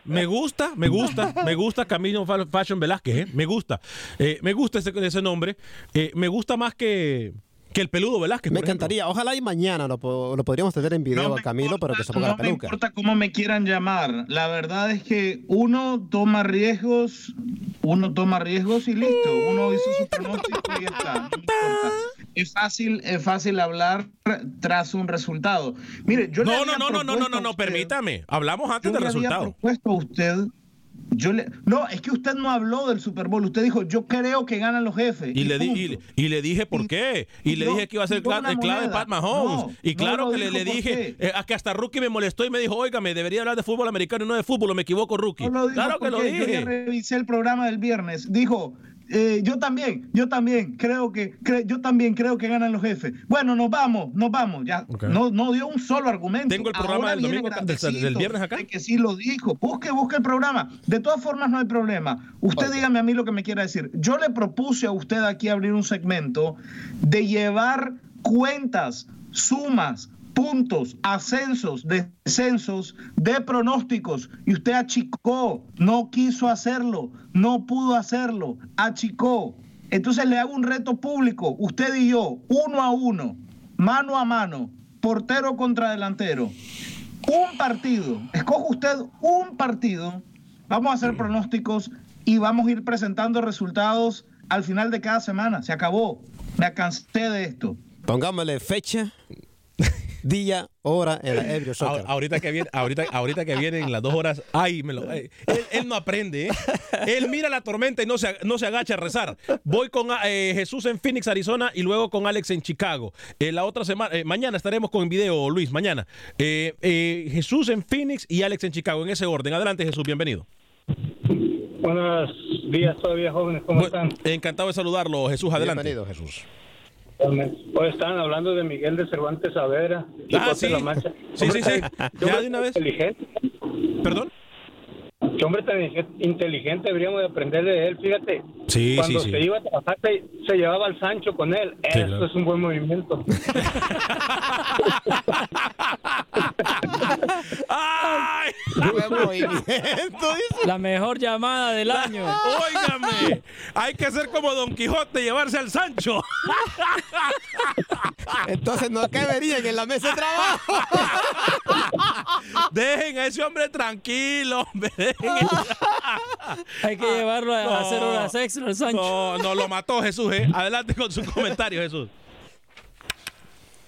S1: Me gusta, me gusta, me gusta Camino Fa- Fashion Velázquez, ¿eh? me gusta. Eh, me gusta ese, ese nombre. Eh, me gusta más que, que el peludo Velázquez.
S5: me encantaría. Ojalá y mañana lo, lo podríamos tener en video a Camilo, pero que se ponga
S3: No
S5: la
S3: me
S5: peluca.
S3: importa cómo me quieran llamar. La verdad es que uno toma riesgos, uno toma riesgos y listo. Uno hizo su pronóstico y ya está. No me importa. Es fácil, es fácil hablar tras un resultado. Mire, yo le
S1: No,
S3: había
S1: no, no, no, no, no, no, no, permítame. Hablamos antes
S3: yo
S1: del
S3: le había
S1: resultado.
S3: propuesto a usted. Yo le, no, es que usted no habló del Super Bowl. Usted dijo, yo creo que ganan los jefes.
S1: Y le, di- y, y le dije por qué. Y, le dije que iba a ser clave de. Pat Mahomes.
S3: No,
S1: y claro que le, dije eh, a que hasta Rookie me molestó y me dijo, oiga, me debería hablar de fútbol americano y no de fútbol. ¿O me equivoco, Rookie? Claro que lo
S3: porque Yo
S1: dije.
S3: revisé el programa del viernes. Dijo, eh, yo también, yo también creo que, cre- yo también creo que ganan los jefes. Bueno, nos vamos, nos vamos. Ya no, no dio un solo argumento.
S1: Tengo el programa
S3: Ahora
S1: del domingo viernes acá.
S3: que sí lo dijo. Busque, busque el programa. De todas formas, no hay problema. Usted dígame a mí lo que me quiera decir. Yo le propuse a usted aquí abrir un segmento de llevar cuentas, sumas, puntos, ascensos, descensos, de pronósticos. Y usted achicó, no quiso hacerlo, no pudo hacerlo, achicó. Entonces le hago un reto público, usted y yo, uno a uno, mano a mano, portero contra delantero. Un partido, escoge usted un partido, vamos a hacer pronósticos y vamos a ir presentando resultados al final de cada semana. Se acabó. Me cansé de esto.
S5: Pongámosle fecha, día, hora en la Ebrio Soccer.
S1: Ahor- Ahorita que viene, ahorita, ahorita que vienen las dos horas, ay, me lo, ay, él, él no aprende, ¿eh? Él mira la tormenta y no se, no se agacha a rezar. Voy con eh, Jesús en Phoenix, Arizona, y luego con Alex en Chicago. Eh, la otra semana, eh, mañana estaremos con video, Luis, mañana. Eh, eh, Jesús en Phoenix y Alex en Chicago, en ese orden. Adelante, Jesús, bienvenido.
S11: Buenos días todavía jóvenes, ¿cómo están?
S1: Encantado de saludarlo, Jesús, adelante.
S5: Bienvenido, Jesús.
S11: Hoy estaban hablando de Miguel de Cervantes Saavedra.
S1: Ah, sí.
S11: La Mancha.
S1: Sí, sí, sí. Ya de una vez.
S11: Inteligente.
S1: ¿Perdón?
S11: Qué hombre tan inte- inteligente, deberíamos de aprender de él, fíjate.
S1: Sí,
S11: Cuando
S1: sí, sí.
S11: se iba a trabajar, se, se llevaba al Sancho con él.
S1: Sí,
S11: Eso
S1: claro.
S11: es un buen movimiento.
S1: ¡Ay!
S9: La mejor llamada del año.
S1: Óigame, hay que ser como Don Quijote, llevarse al Sancho.
S5: Entonces no caberían en la mesa de trabajo.
S1: Dejen a ese hombre tranquilo, hombre.
S9: Hay que llevarlo a
S1: No.
S9: hacer horas extra al Sancho.
S1: No, no, lo mató Jesús, ¿eh? Adelante con su comentario, Jesús.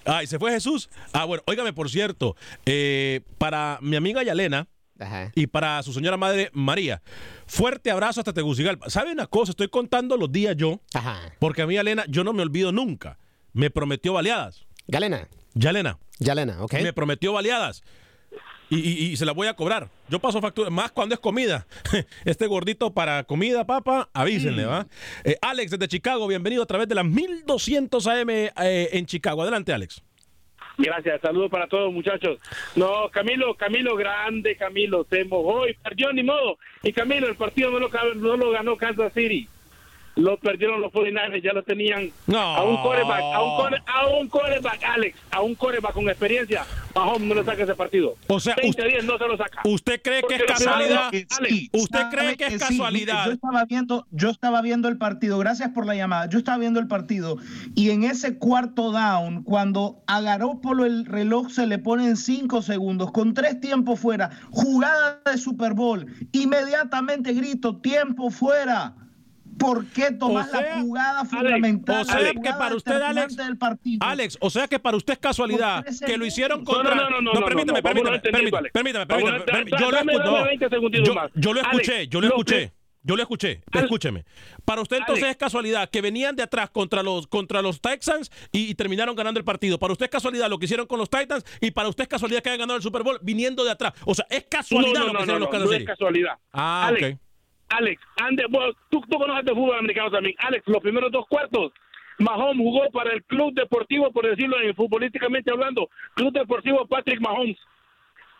S1: Ay, ¿se fue Jesús? Ah, bueno, óigame, por cierto, eh, para mi amiga Yalena, y para su señora madre María. Fuerte abrazo hasta Tegucigalpa. ¿Sabe una cosa? Estoy contando los días yo, porque a mí, Elena, yo no me olvido nunca. Me prometió baleadas.
S5: Galena.
S1: Yalena.
S5: Yalena, ok.
S1: Me prometió baleadas. Y, y- y se las voy a cobrar. Yo paso factura, más cuando es comida. Este gordito para comida, papa, avísenle, ¿va? Eh, Alex desde Chicago, bienvenido a través de las 1200 AM eh, en Chicago. Adelante, Alex.
S11: Gracias, saludos para todos muchachos. No, Camilo, Camilo grande, Camilo, se mojó y perdió ni modo. Y Camilo, el partido no lo, no lo ganó Kansas City. Lo perdieron los 49ers, ya lo tenían a un coreback, a un, core- a un coreback, Alex, a un coreback con experiencia. Mahomes no le saca ese partido.
S1: O sea,
S11: 20 días no se lo saca.
S1: ¿Usted cree que es casualidad?
S11: primero-
S3: Sí,
S1: ¿Usted cree que es
S3: sí.
S1: casualidad?
S3: Yo estaba viendo, yo estaba viendo el partido. Gracias por la llamada. Yo estaba viendo el partido y en ese cuarto down, cuando a Garópolo el reloj se le pone en cinco segundos, con tres tiempos fuera, jugada de Super Bowl, inmediatamente grito tiempo fuera. ¿Por qué tomás
S1: sea,
S3: la jugada fundamental?
S1: o sea
S3: la
S1: que para usted, Alex,
S3: del partido?
S1: Alex, o sea que para usted es casualidad que lo hicieron
S11: No,
S1: contra.
S11: no, no, no, no,
S1: permítame,
S11: no,
S1: permítame, permítame. Yo lo escuché.
S11: dame 20 segunditos
S1: yo-
S11: más.
S1: Yo lo escuché, yo lo escuché. Yo lo escuché, escúcheme. Para usted entonces
S11: Alex.
S1: es casualidad que venían de atrás contra los contra los Texans y, y terminaron ganando el partido. Para usted es casualidad lo que hicieron con los Titans y para usted es casualidad que hayan ganado el Super Bowl viniendo de atrás. O sea, es casualidad
S11: no,
S1: lo que
S11: no,
S1: hicieron
S11: no,
S1: los
S11: no,
S1: Kansas
S11: no es
S1: City.
S11: casualidad.
S1: Ah,
S11: Alex,
S1: ok.
S11: Alex, ande, bueno, tú, tú conoces de fútbol americano también. Alex, los primeros dos cuartos, Mahomes jugó para el Club Deportivo, por decirlo eh, futbolísticamente hablando, Club Deportivo Patrick Mahomes.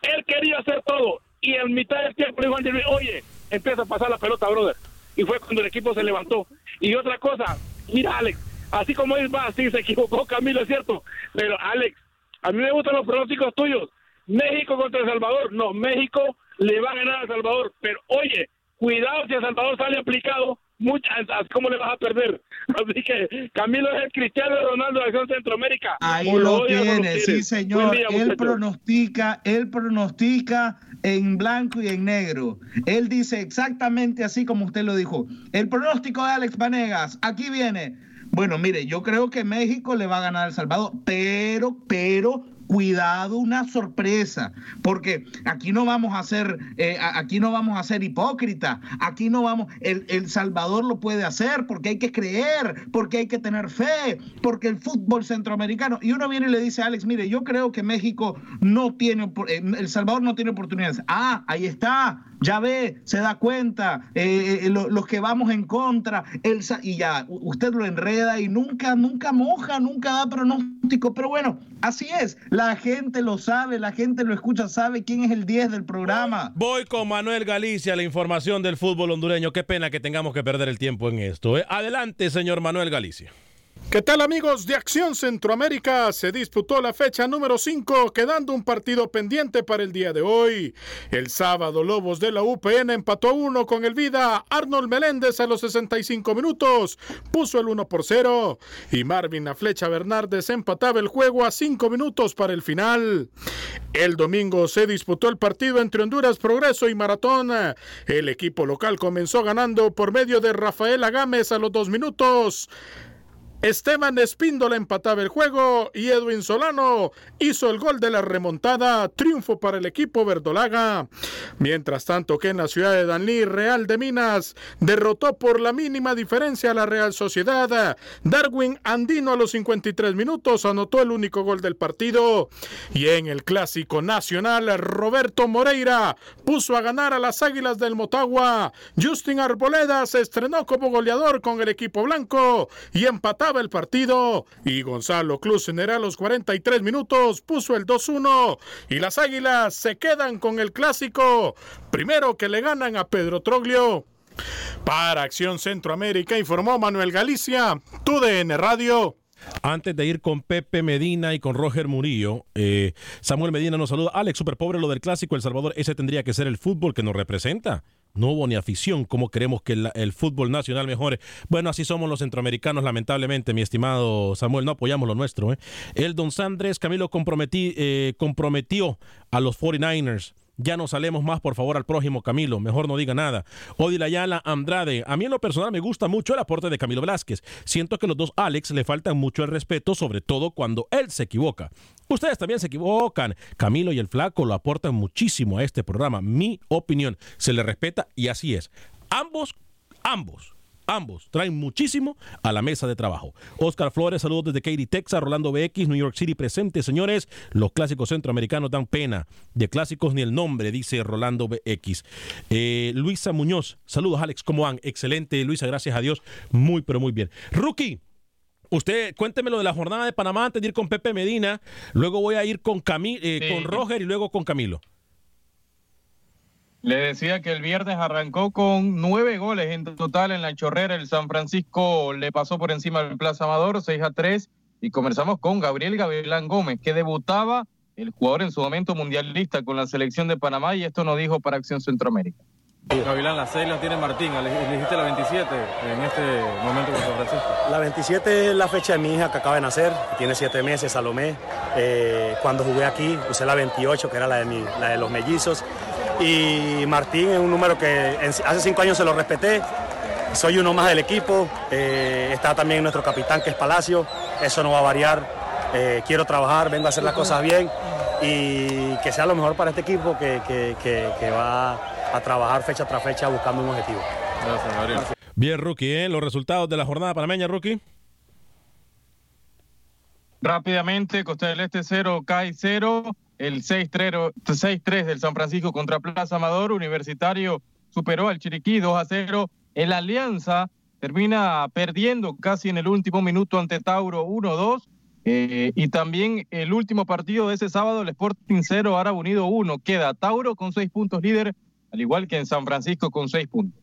S11: Él quería hacer todo y en mitad del tiempo le dijo Andy Reid, oye, empieza a pasar la pelota, brother. Y fue cuando el equipo se levantó. Y otra cosa, mira, Alex, así como él va, sí se equivocó Camilo, es cierto. Pero, Alex, a mí me gustan los pronósticos tuyos. México contra El Salvador. No, México le va a ganar a El Salvador. Pero, oye, cuidado si El Salvador sale aplicado, muchas, ¿cómo le vas a perder? Así que Camilo es el Cristiano Ronaldo de Acción Centroamérica.
S3: Ahí
S11: O
S3: lo tiene, sí señor.
S11: día,
S3: él pronostica, él pronostica en blanco y en negro. Él dice exactamente así como usted lo dijo. El pronóstico de Alex Vanegas, aquí viene. Bueno, mire, yo creo que México le va a ganar a El Salvador, pero, pero, cuidado, una sorpresa, porque aquí no vamos a ser, eh, aquí no vamos a ser hipócritas, aquí no vamos, el, el Salvador lo puede hacer porque hay que creer, porque hay que tener fe, porque el fútbol centroamericano, y uno viene y le dice Alex, mire, yo creo que México no tiene, eh, El Salvador no tiene oportunidades. Ah, ahí está, ya ve, se da cuenta, eh, eh, lo- los que vamos en contra, sa- y ya, usted lo enreda y nunca, nunca moja, nunca da pronóstico, pero bueno, así es, la gente lo sabe, la gente lo escucha, sabe quién es el 10 del programa.
S1: Voy con Manuel Galicia, la información del fútbol hondureño. Qué pena que tengamos que perder el tiempo en esto. ¿eh? Adelante, señor Manuel Galicia.
S6: ¿Qué tal amigos de Acción Centroamérica? Se disputó la fecha número 5, quedando un partido pendiente para el día de hoy. El sábado Lobos de la UPN empató a uno con el Vida. Arnold Meléndez a los 65 minutos puso el 1 por 0 y Marvin La Flecha Bernardes empataba el juego a 5 minutos para el final. El domingo se disputó el partido entre Honduras Progreso y Maratón. El equipo local comenzó ganando por medio de Rafael Agames a los 2 minutos. Esteban Espíndola empataba el juego y Edwin Solano hizo el gol de la remontada. Triunfo para el equipo verdolaga. Mientras tanto que en la ciudad de Danlí, Real de Minas derrotó por la mínima diferencia a la Real Sociedad. Darwin Andino a los 53 minutos anotó el único gol del partido. Y en el clásico nacional, Roberto Moreira puso a ganar a las Águilas del Motagua. Justin Arboleda se estrenó como goleador con el equipo blanco y empataba el partido. Y Gonzalo Klusener a los 43 minutos puso el 2-1. Y las Águilas se quedan con el clásico. Primero que le ganan a Pedro Troglio. Para Acción Centroamérica informó Manuel Galicia, TUDN Radio.
S1: Antes de ir con Pepe Medina y con Roger Murillo, eh, Samuel Medina nos saluda. Alex, súper pobre lo del clásico El Salvador. Ese tendría que ser el fútbol que nos representa. No hubo ni afición. ¿Cómo queremos que el, el fútbol nacional mejore? Bueno, así somos los centroamericanos, lamentablemente, mi estimado Samuel. No apoyamos lo nuestro. ¿eh? El Don Sandres Camilo eh, comprometió a los 49ers Ya no salemos más, por favor, al prójimo Camilo. Mejor no diga nada. Odila Ayala Andrade. A mí en lo personal me gusta mucho el aporte de Camilo Velázquez. Siento que los dos Alex le faltan mucho el respeto, sobre todo cuando él se equivoca. Ustedes también se equivocan. Camilo y el Flaco lo aportan muchísimo a este programa. Mi opinión se le respeta y así es. Ambos, ambos Ambos traen muchísimo a la mesa de trabajo. Oscar Flores, saludos desde Katy, Texas. Rolando BX, New York City presente, señores. Los clásicos centroamericanos dan pena. De clásicos ni el nombre, dice Rolando BX. Eh, Luisa Muñoz, saludos Alex, ¿cómo van? Excelente, Luisa, gracias a Dios. Muy, pero muy bien. Rookie. Usted cuénteme lo de la jornada de Panamá antes de ir con Pepe Medina. Luego voy a ir con, Cami eh, con Roger y luego con Camilo.
S4: Le decía que el viernes arrancó con nueve goles en total en la chorrera. El San Francisco le pasó por encima del Plaza Amador, 6 a 3. Y comenzamos con Gabriel Gavilán Gómez, que debutaba el jugador en su momento mundialista con la selección de Panamá. Y esto nos dijo para Acción Centroamérica.
S12: Gavilán, la 6 la tiene Martín, elegiste la 27 en este momento con San Francisco.
S13: La 27 es la fecha de mi hija que acaba de nacer, que tiene 7 meses, Salomé. Eh, cuando jugué aquí usé la 28, que era la de, mi, la de los mellizos. Y Martín es un número que hace 5 años se lo respeté. Soy uno más del equipo. Eh, está también nuestro capitán, que es Palacio. Eso no va a variar. Eh, quiero trabajar, vengo a hacer las cosas bien y que sea lo mejor para este equipo que, que, que, que va a trabajar fecha tras fecha buscando un objetivo.
S1: Gracias, Gabriel. Bien, Rookie, ¿eh? los resultados de la jornada panameña, Rookie.
S4: Rápidamente, Costa del Este 0, CAI 0, el 6-3 del San Francisco contra Plaza Amador, Universitario superó al Chiriquí 2 a 0, el Alianza termina perdiendo casi en el último minuto ante Tauro 1-2, eh, y también el último partido de ese sábado, el Sporting 0, Árabe Unido 1, queda Tauro con 6 puntos líder, al igual que en San Francisco con seis puntos.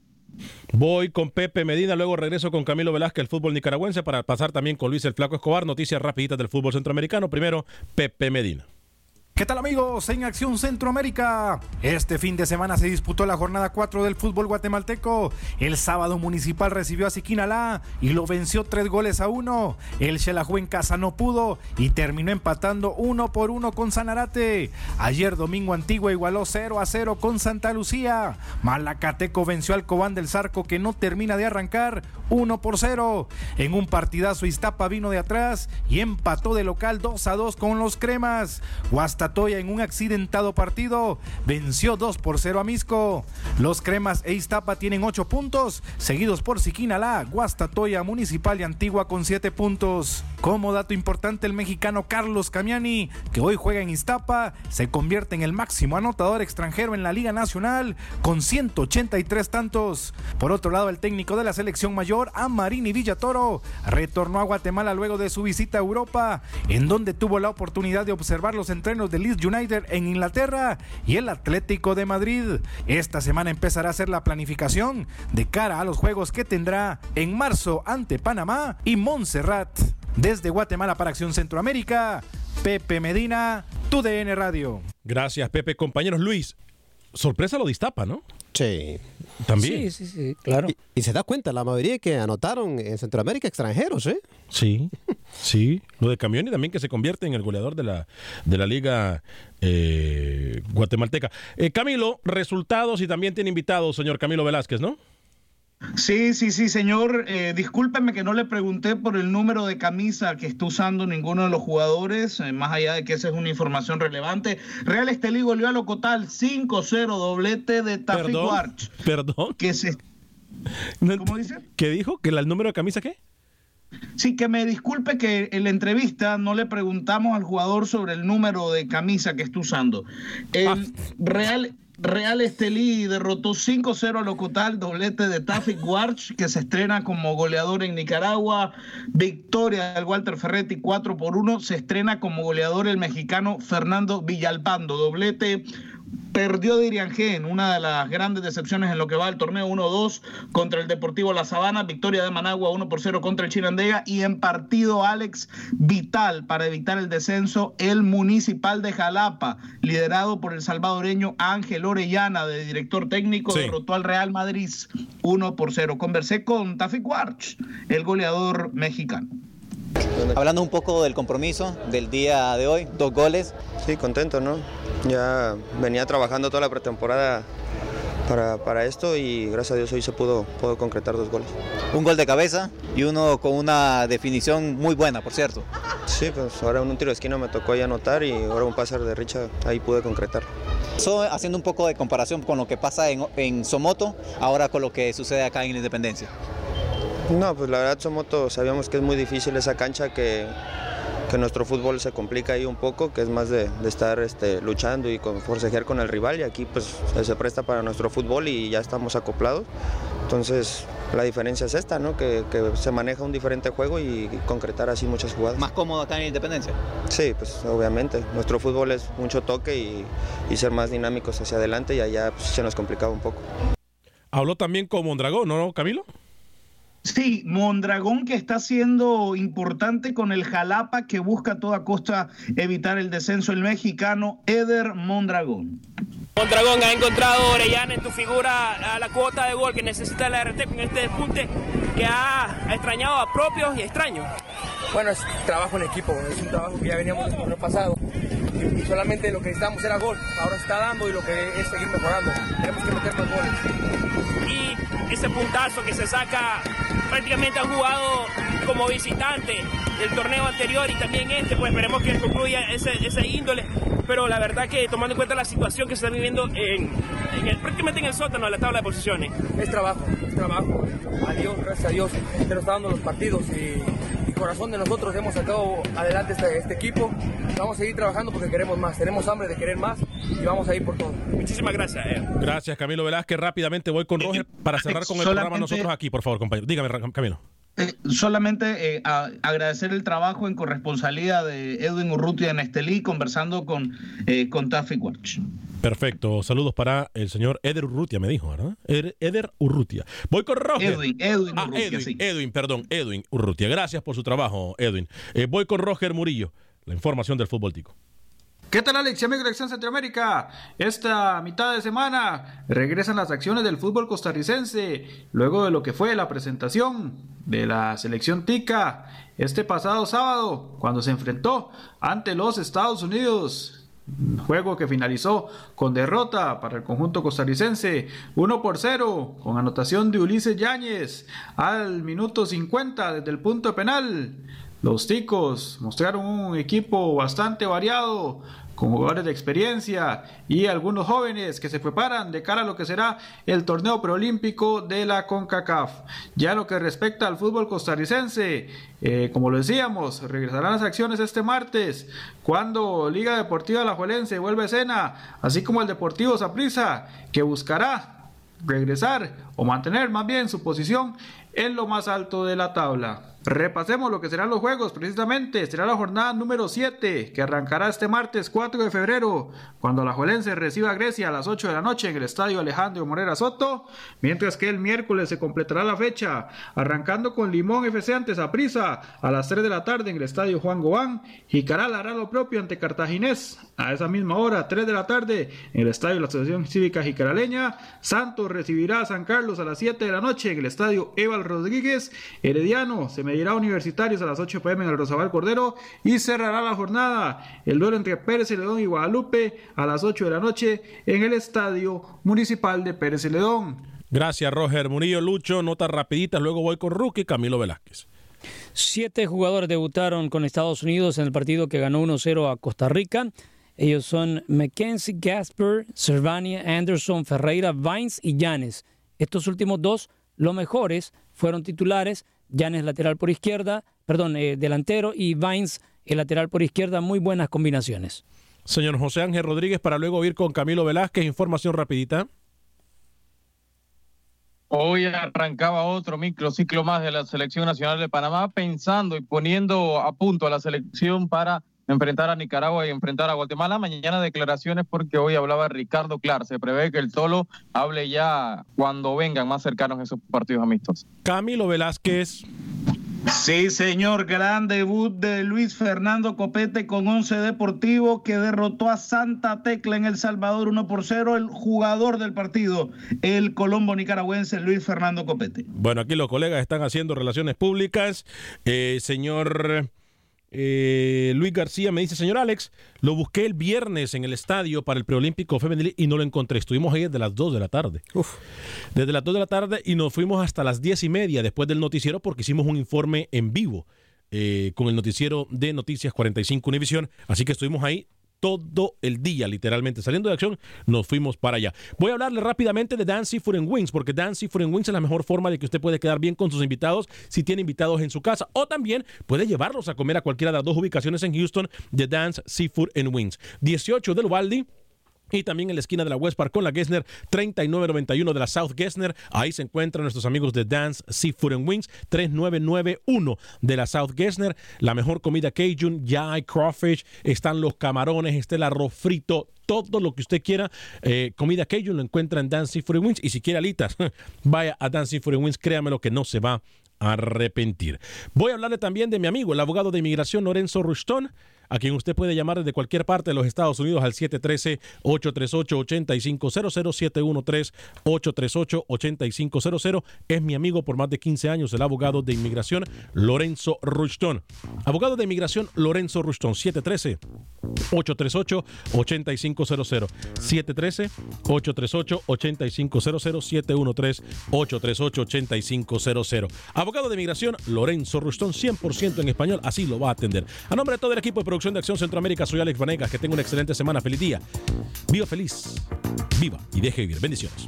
S1: Voy con Pepe Medina, luego regreso con Camilo Velázquez, el fútbol nicaragüense, para pasar también con Luis el Flaco Escobar. Noticias rapiditas del fútbol centroamericano. Primero, Pepe Medina.
S14: ¿Qué tal amigos? En Acción Centroamérica. Este fin de semana se disputó la jornada 4 del fútbol guatemalteco. El sábado Municipal recibió a Siquinalá y lo venció 3 goles a 1. El Xelajú en casa no pudo y terminó empatando 1 por 1 con Sanarate. Ayer Domingo Antigua igualó 0 a 0 con Santa Lucía. Malacateco venció al Cobán del Zarco que no termina de arrancar 1 por 0. En un partidazo Iztapa vino de atrás y empató de local 2 a 2 con los Cremas. Toya en un accidentado partido venció 2 por 0 a Misco. Los Cremas e Iztapa tienen 8 puntos, seguidos por Siquinalá, Guastatoya, Municipal y Antigua con 7 puntos. Como dato importante, el mexicano Carlos Camiani, que hoy juega en Iztapa, se convierte en el máximo anotador extranjero en la Liga Nacional con 183 tantos. Por otro lado, el técnico de la selección mayor, Amarini Villatoro, retornó a Guatemala luego de su visita a Europa, en donde tuvo la oportunidad de observar los entrenos de Leeds United en Inglaterra y el Atlético de Madrid. Esta semana empezará a hacer la planificación de cara a los juegos que tendrá en marzo ante Panamá y Montserrat. Desde Guatemala para Acción Centroamérica, Pepe Medina, TUDN Radio.
S1: Gracias, Pepe. Compañeros, Luis, sorpresa lo distapa, ¿no?
S5: Sí.
S1: También.
S9: Sí, sí, sí, claro.
S5: Y, se da cuenta, la mayoría que anotaron en Centroamérica extranjeros, ¿eh?
S1: Sí, sí. Lo de Camioni también que se convierte en el goleador de la, de la liga eh, guatemalteca. Eh, Camilo, resultados y también tiene invitado, señor Camilo Velázquez, ¿no?
S3: Sí, sí, sí, señor. Eh, discúlpeme que no le pregunté por el número de camisa que está usando ninguno de los jugadores, eh, más allá de que esa es una información relevante. Real Estelí goleó a Locotal 5-0, doblete de Tafi
S1: Perdón. Perdón.
S3: Que se...
S1: ¿Cómo dice? ¿Qué dijo? ¿Que el número de camisa qué?
S3: Sí, que me disculpe que en la entrevista no le preguntamos al jugador sobre el número de camisa que está usando. El
S1: Ah.
S3: Real, Real Estelí derrotó 5-0 a Locotal, doblete de Tafik Warch, que se estrena como goleador en Nicaragua. Victoria del Walter Ferretti 4 por 1, se estrena como goleador el mexicano Fernando Villalpando, doblete. Perdió Diriangé en una de las grandes decepciones en lo que va el torneo 1-2 contra el Deportivo La Sabana, victoria de Managua 1 por 0 contra el Chinandega y en partido Alex vital para evitar el descenso el Municipal de Jalapa, liderado por el salvadoreño Ángel Orellana de director técnico,
S1: Sí.
S3: derrotó al Real Madrid 1 por 0. Conversé con Tafik Warch, el goleador mexicano.
S15: Hablando un poco del compromiso del día de hoy, dos goles.
S16: Sí, contento, ¿no? Ya venía trabajando toda la pretemporada para, para, esto y gracias a Dios hoy se pudo, pudo concretar dos goles.
S15: Un gol de cabeza y uno con una definición muy buena, por cierto.
S16: Sí, pues ahora un tiro de esquina me tocó ahí anotar y ahora un pase de Richa ahí pude concretar.
S15: So, haciendo un poco de comparación con lo que pasa en, en Somoto, ahora con lo que sucede acá en la Independencia.
S16: No, pues la verdad Somoto sabíamos que es muy difícil esa cancha que que nuestro fútbol se complica ahí un poco, que es más de, de estar este, luchando y con, forcejear con el rival y aquí pues se presta para nuestro fútbol y ya estamos acoplados. Entonces la diferencia es esta, ¿no? Que, que, se maneja un diferente juego y concretar así muchas jugadas.
S15: ¿Más cómodo acá en Independencia?
S16: Sí, pues obviamente. Nuestro fútbol es mucho toque y, y ser más dinámicos hacia adelante y allá pues, se nos complicaba un poco.
S1: Habló también con Mondragón, ¿no, Camilo?
S3: Sí, Mondragón que está siendo importante con el Jalapa que busca a toda costa evitar el descenso el mexicano Eder Mondragón.
S17: Mondragón ha encontrado Orellana en tu figura a la cuota de gol que necesita la RT con este despunte que ha extrañado a propios y extraños.
S18: Bueno, es trabajo en equipo, es un trabajo que ya veníamos el torneo pasado y solamente lo que necesitamos era gol. Ahora se está dando y lo que es seguir mejorando. Tenemos que meter más goles.
S17: Y ese puntazo que se saca prácticamente han jugado como visitante del torneo anterior y también este, pues esperemos que concluya ese, ese índole. Pero la verdad que tomando en cuenta la situación que se está viviendo en, en el, prácticamente en el sótano de la tabla de posiciones.
S18: Es trabajo, es trabajo. A Dios, gracias a Dios, nos está dando los partidos y corazón de nosotros hemos sacado adelante este, este, equipo. Vamos a seguir trabajando porque queremos más, tenemos hambre de querer más y vamos a ir por todo.
S17: Muchísimas gracias. Eh.
S1: Gracias, Camilo Velázquez. Rápidamente voy con Roger para cerrar con el
S3: Solamente-
S1: programa nosotros aquí, por favor, compañero. Dígame, Camilo.
S3: Eh, solamente eh, a- agradecer el trabajo en corresponsalía de Edwin Urrutia en Estelí, conversando con, eh, con Traffic Watch.
S1: Perfecto. Saludos para el señor Eder Urrutia, me dijo, ¿verdad? Eder, Eder Urrutia. Voy con Roger.
S3: Edwin, Edwin
S1: Ah,
S3: Urrutia,
S1: Edwin,
S3: sí.
S1: Edwin, perdón, Edwin Urrutia. Gracias por su trabajo, Edwin. Eh, voy con Roger Murillo. La información del fútbol tico.
S19: ¿Qué tal Alex y amigos de Acción Centroamérica? Esta mitad de semana regresan las acciones del fútbol costarricense luego de lo que fue la presentación de la selección tica este pasado sábado cuando se enfrentó ante los Estados Unidos. Juego que finalizó con derrota para el conjunto costarricense 1 por 0 con anotación de Ulises Yáñez al minuto 50 desde el punto penal. Los ticos mostraron un equipo bastante variado, con jugadores de experiencia y algunos jóvenes que se preparan de cara a lo que será el torneo preolímpico de la CONCACAF. Ya lo que respecta al fútbol costarricense, eh, como lo decíamos, regresarán las acciones este martes, cuando Liga Deportiva Alajuelense vuelve a escena, así como el Deportivo Saprissa, que buscará regresar o mantener más bien su posición en lo más alto de la tabla. Repasemos lo que serán los juegos, precisamente será la jornada número 7 que arrancará este martes 4 de febrero cuando la Juelense reciba a Grecia a las 8 de la noche en el estadio Alejandro Morera Soto, mientras que el miércoles se completará la fecha arrancando con Limón FC ante Saprissa a las 3 de la tarde en el estadio Juan Gobán, Jicaral hará lo propio ante Cartaginés a esa misma hora 3 de la tarde en el estadio de la Asociación Cívica Jicaraleña, Santos recibirá a San Carlos a las 7 de la noche en el estadio Eval Rodríguez, Herediano se medirá a Universitarios a las 8 pm en el Rosabal Cordero y cerrará la jornada el duelo entre Pérez Celedón y Guadalupe a las 8 de la noche en el estadio municipal de Pérez Celedón.
S1: Gracias, Roger Murillo. Lucho, notas rapiditas. Luego voy con Rookie Camilo Velázquez.
S9: Siete jugadores debutaron con Estados Unidos en el partido que ganó 1-0 a Costa Rica. Ellos son Mackenzie Gasper, Servania, Anderson, Ferreira, Vines y Llanes. Estos últimos dos, los mejores, fueron titulares. Llanes lateral por izquierda, perdón, eh, delantero y Vines el lateral por izquierda. Muy buenas combinaciones.
S1: Señor José Ángel Rodríguez, para luego ir con Camilo Velázquez. Información rapidita.
S4: Hoy arrancaba otro microciclo más de la Selección Nacional de Panamá, pensando y poniendo a punto a la selección para enfrentar a Nicaragua y enfrentar a Guatemala. Mañana declaraciones porque hoy hablaba Ricardo Clar. Se prevé que el Tolo hable ya cuando vengan más cercanos esos partidos amistosos.
S1: Camilo Velázquez.
S3: Sí, señor, gran debut de Luis Fernando Copete con Once Deportivo que derrotó a Santa Tecla en El Salvador 1 por 0. El jugador del partido, el colombo nicaragüense Luis Fernando Copete.
S1: Bueno, aquí los colegas están haciendo relaciones públicas. Eh, señor eh, Luis García me dice, señor Alex, lo busqué el viernes en el estadio para el preolímpico femenil y no lo encontré. Estuvimos ahí desde las 2 de la tarde. Desde las 2 de la tarde y nos fuimos hasta las 10 y media después del noticiero porque hicimos un informe en vivo eh, con el noticiero de Noticias 45 Univisión. Así que estuvimos ahí todo el día, literalmente. Saliendo de acción, nos fuimos para allá. Voy a hablarle rápidamente de Dance Food and Wings, porque Dance Food and Wings es la mejor forma de que usted puede quedar bien con sus invitados si tiene invitados en su casa, o también puede llevarlos a comer a cualquiera de las dos ubicaciones en Houston de Dance Seafood and Wings. 18 del Waldi. Y también en la esquina de la West Park con la Gessner 3991 de la South Gessner. Ahí se encuentran nuestros amigos de Dance Seafood and Wings 3991 de la South Gessner. La mejor comida Cajun. Ya hay crawfish, están los camarones, está el arroz frito, todo lo que usted quiera. Eh, comida Cajun lo encuentra en Dance Seafood and Wings. Y si quiere alitas, vaya a Dance Seafood and Wings. Créame lo que no se va a arrepentir. Voy a hablarle también de mi amigo, el abogado de inmigración Lorenzo Ruston a quien usted puede llamar desde cualquier parte de los Estados Unidos al 713-838-8500, 713-838-8500. Es mi amigo por más de 15 años, el abogado de inmigración Lorenzo Rushton. Abogado de inmigración Lorenzo Rushton, 713-838-8500, 713-838-8500, 713-838-8500. Abogado de inmigración Lorenzo Rushton, 100% en español, así lo va a atender. A nombre de todo el equipo de producción de Acción Centroamérica, soy Alex Vanegas. Que tenga una excelente semana. Feliz día. Viva feliz. Viva y deje vivir. Bendiciones.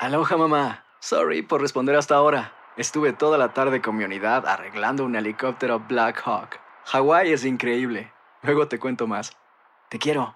S20: Aloha mamá. Sorry por responder hasta ahora. Estuve toda la tarde con mi unidad arreglando un helicóptero Black Hawk. Hawái es increíble. Luego te cuento más. Te quiero.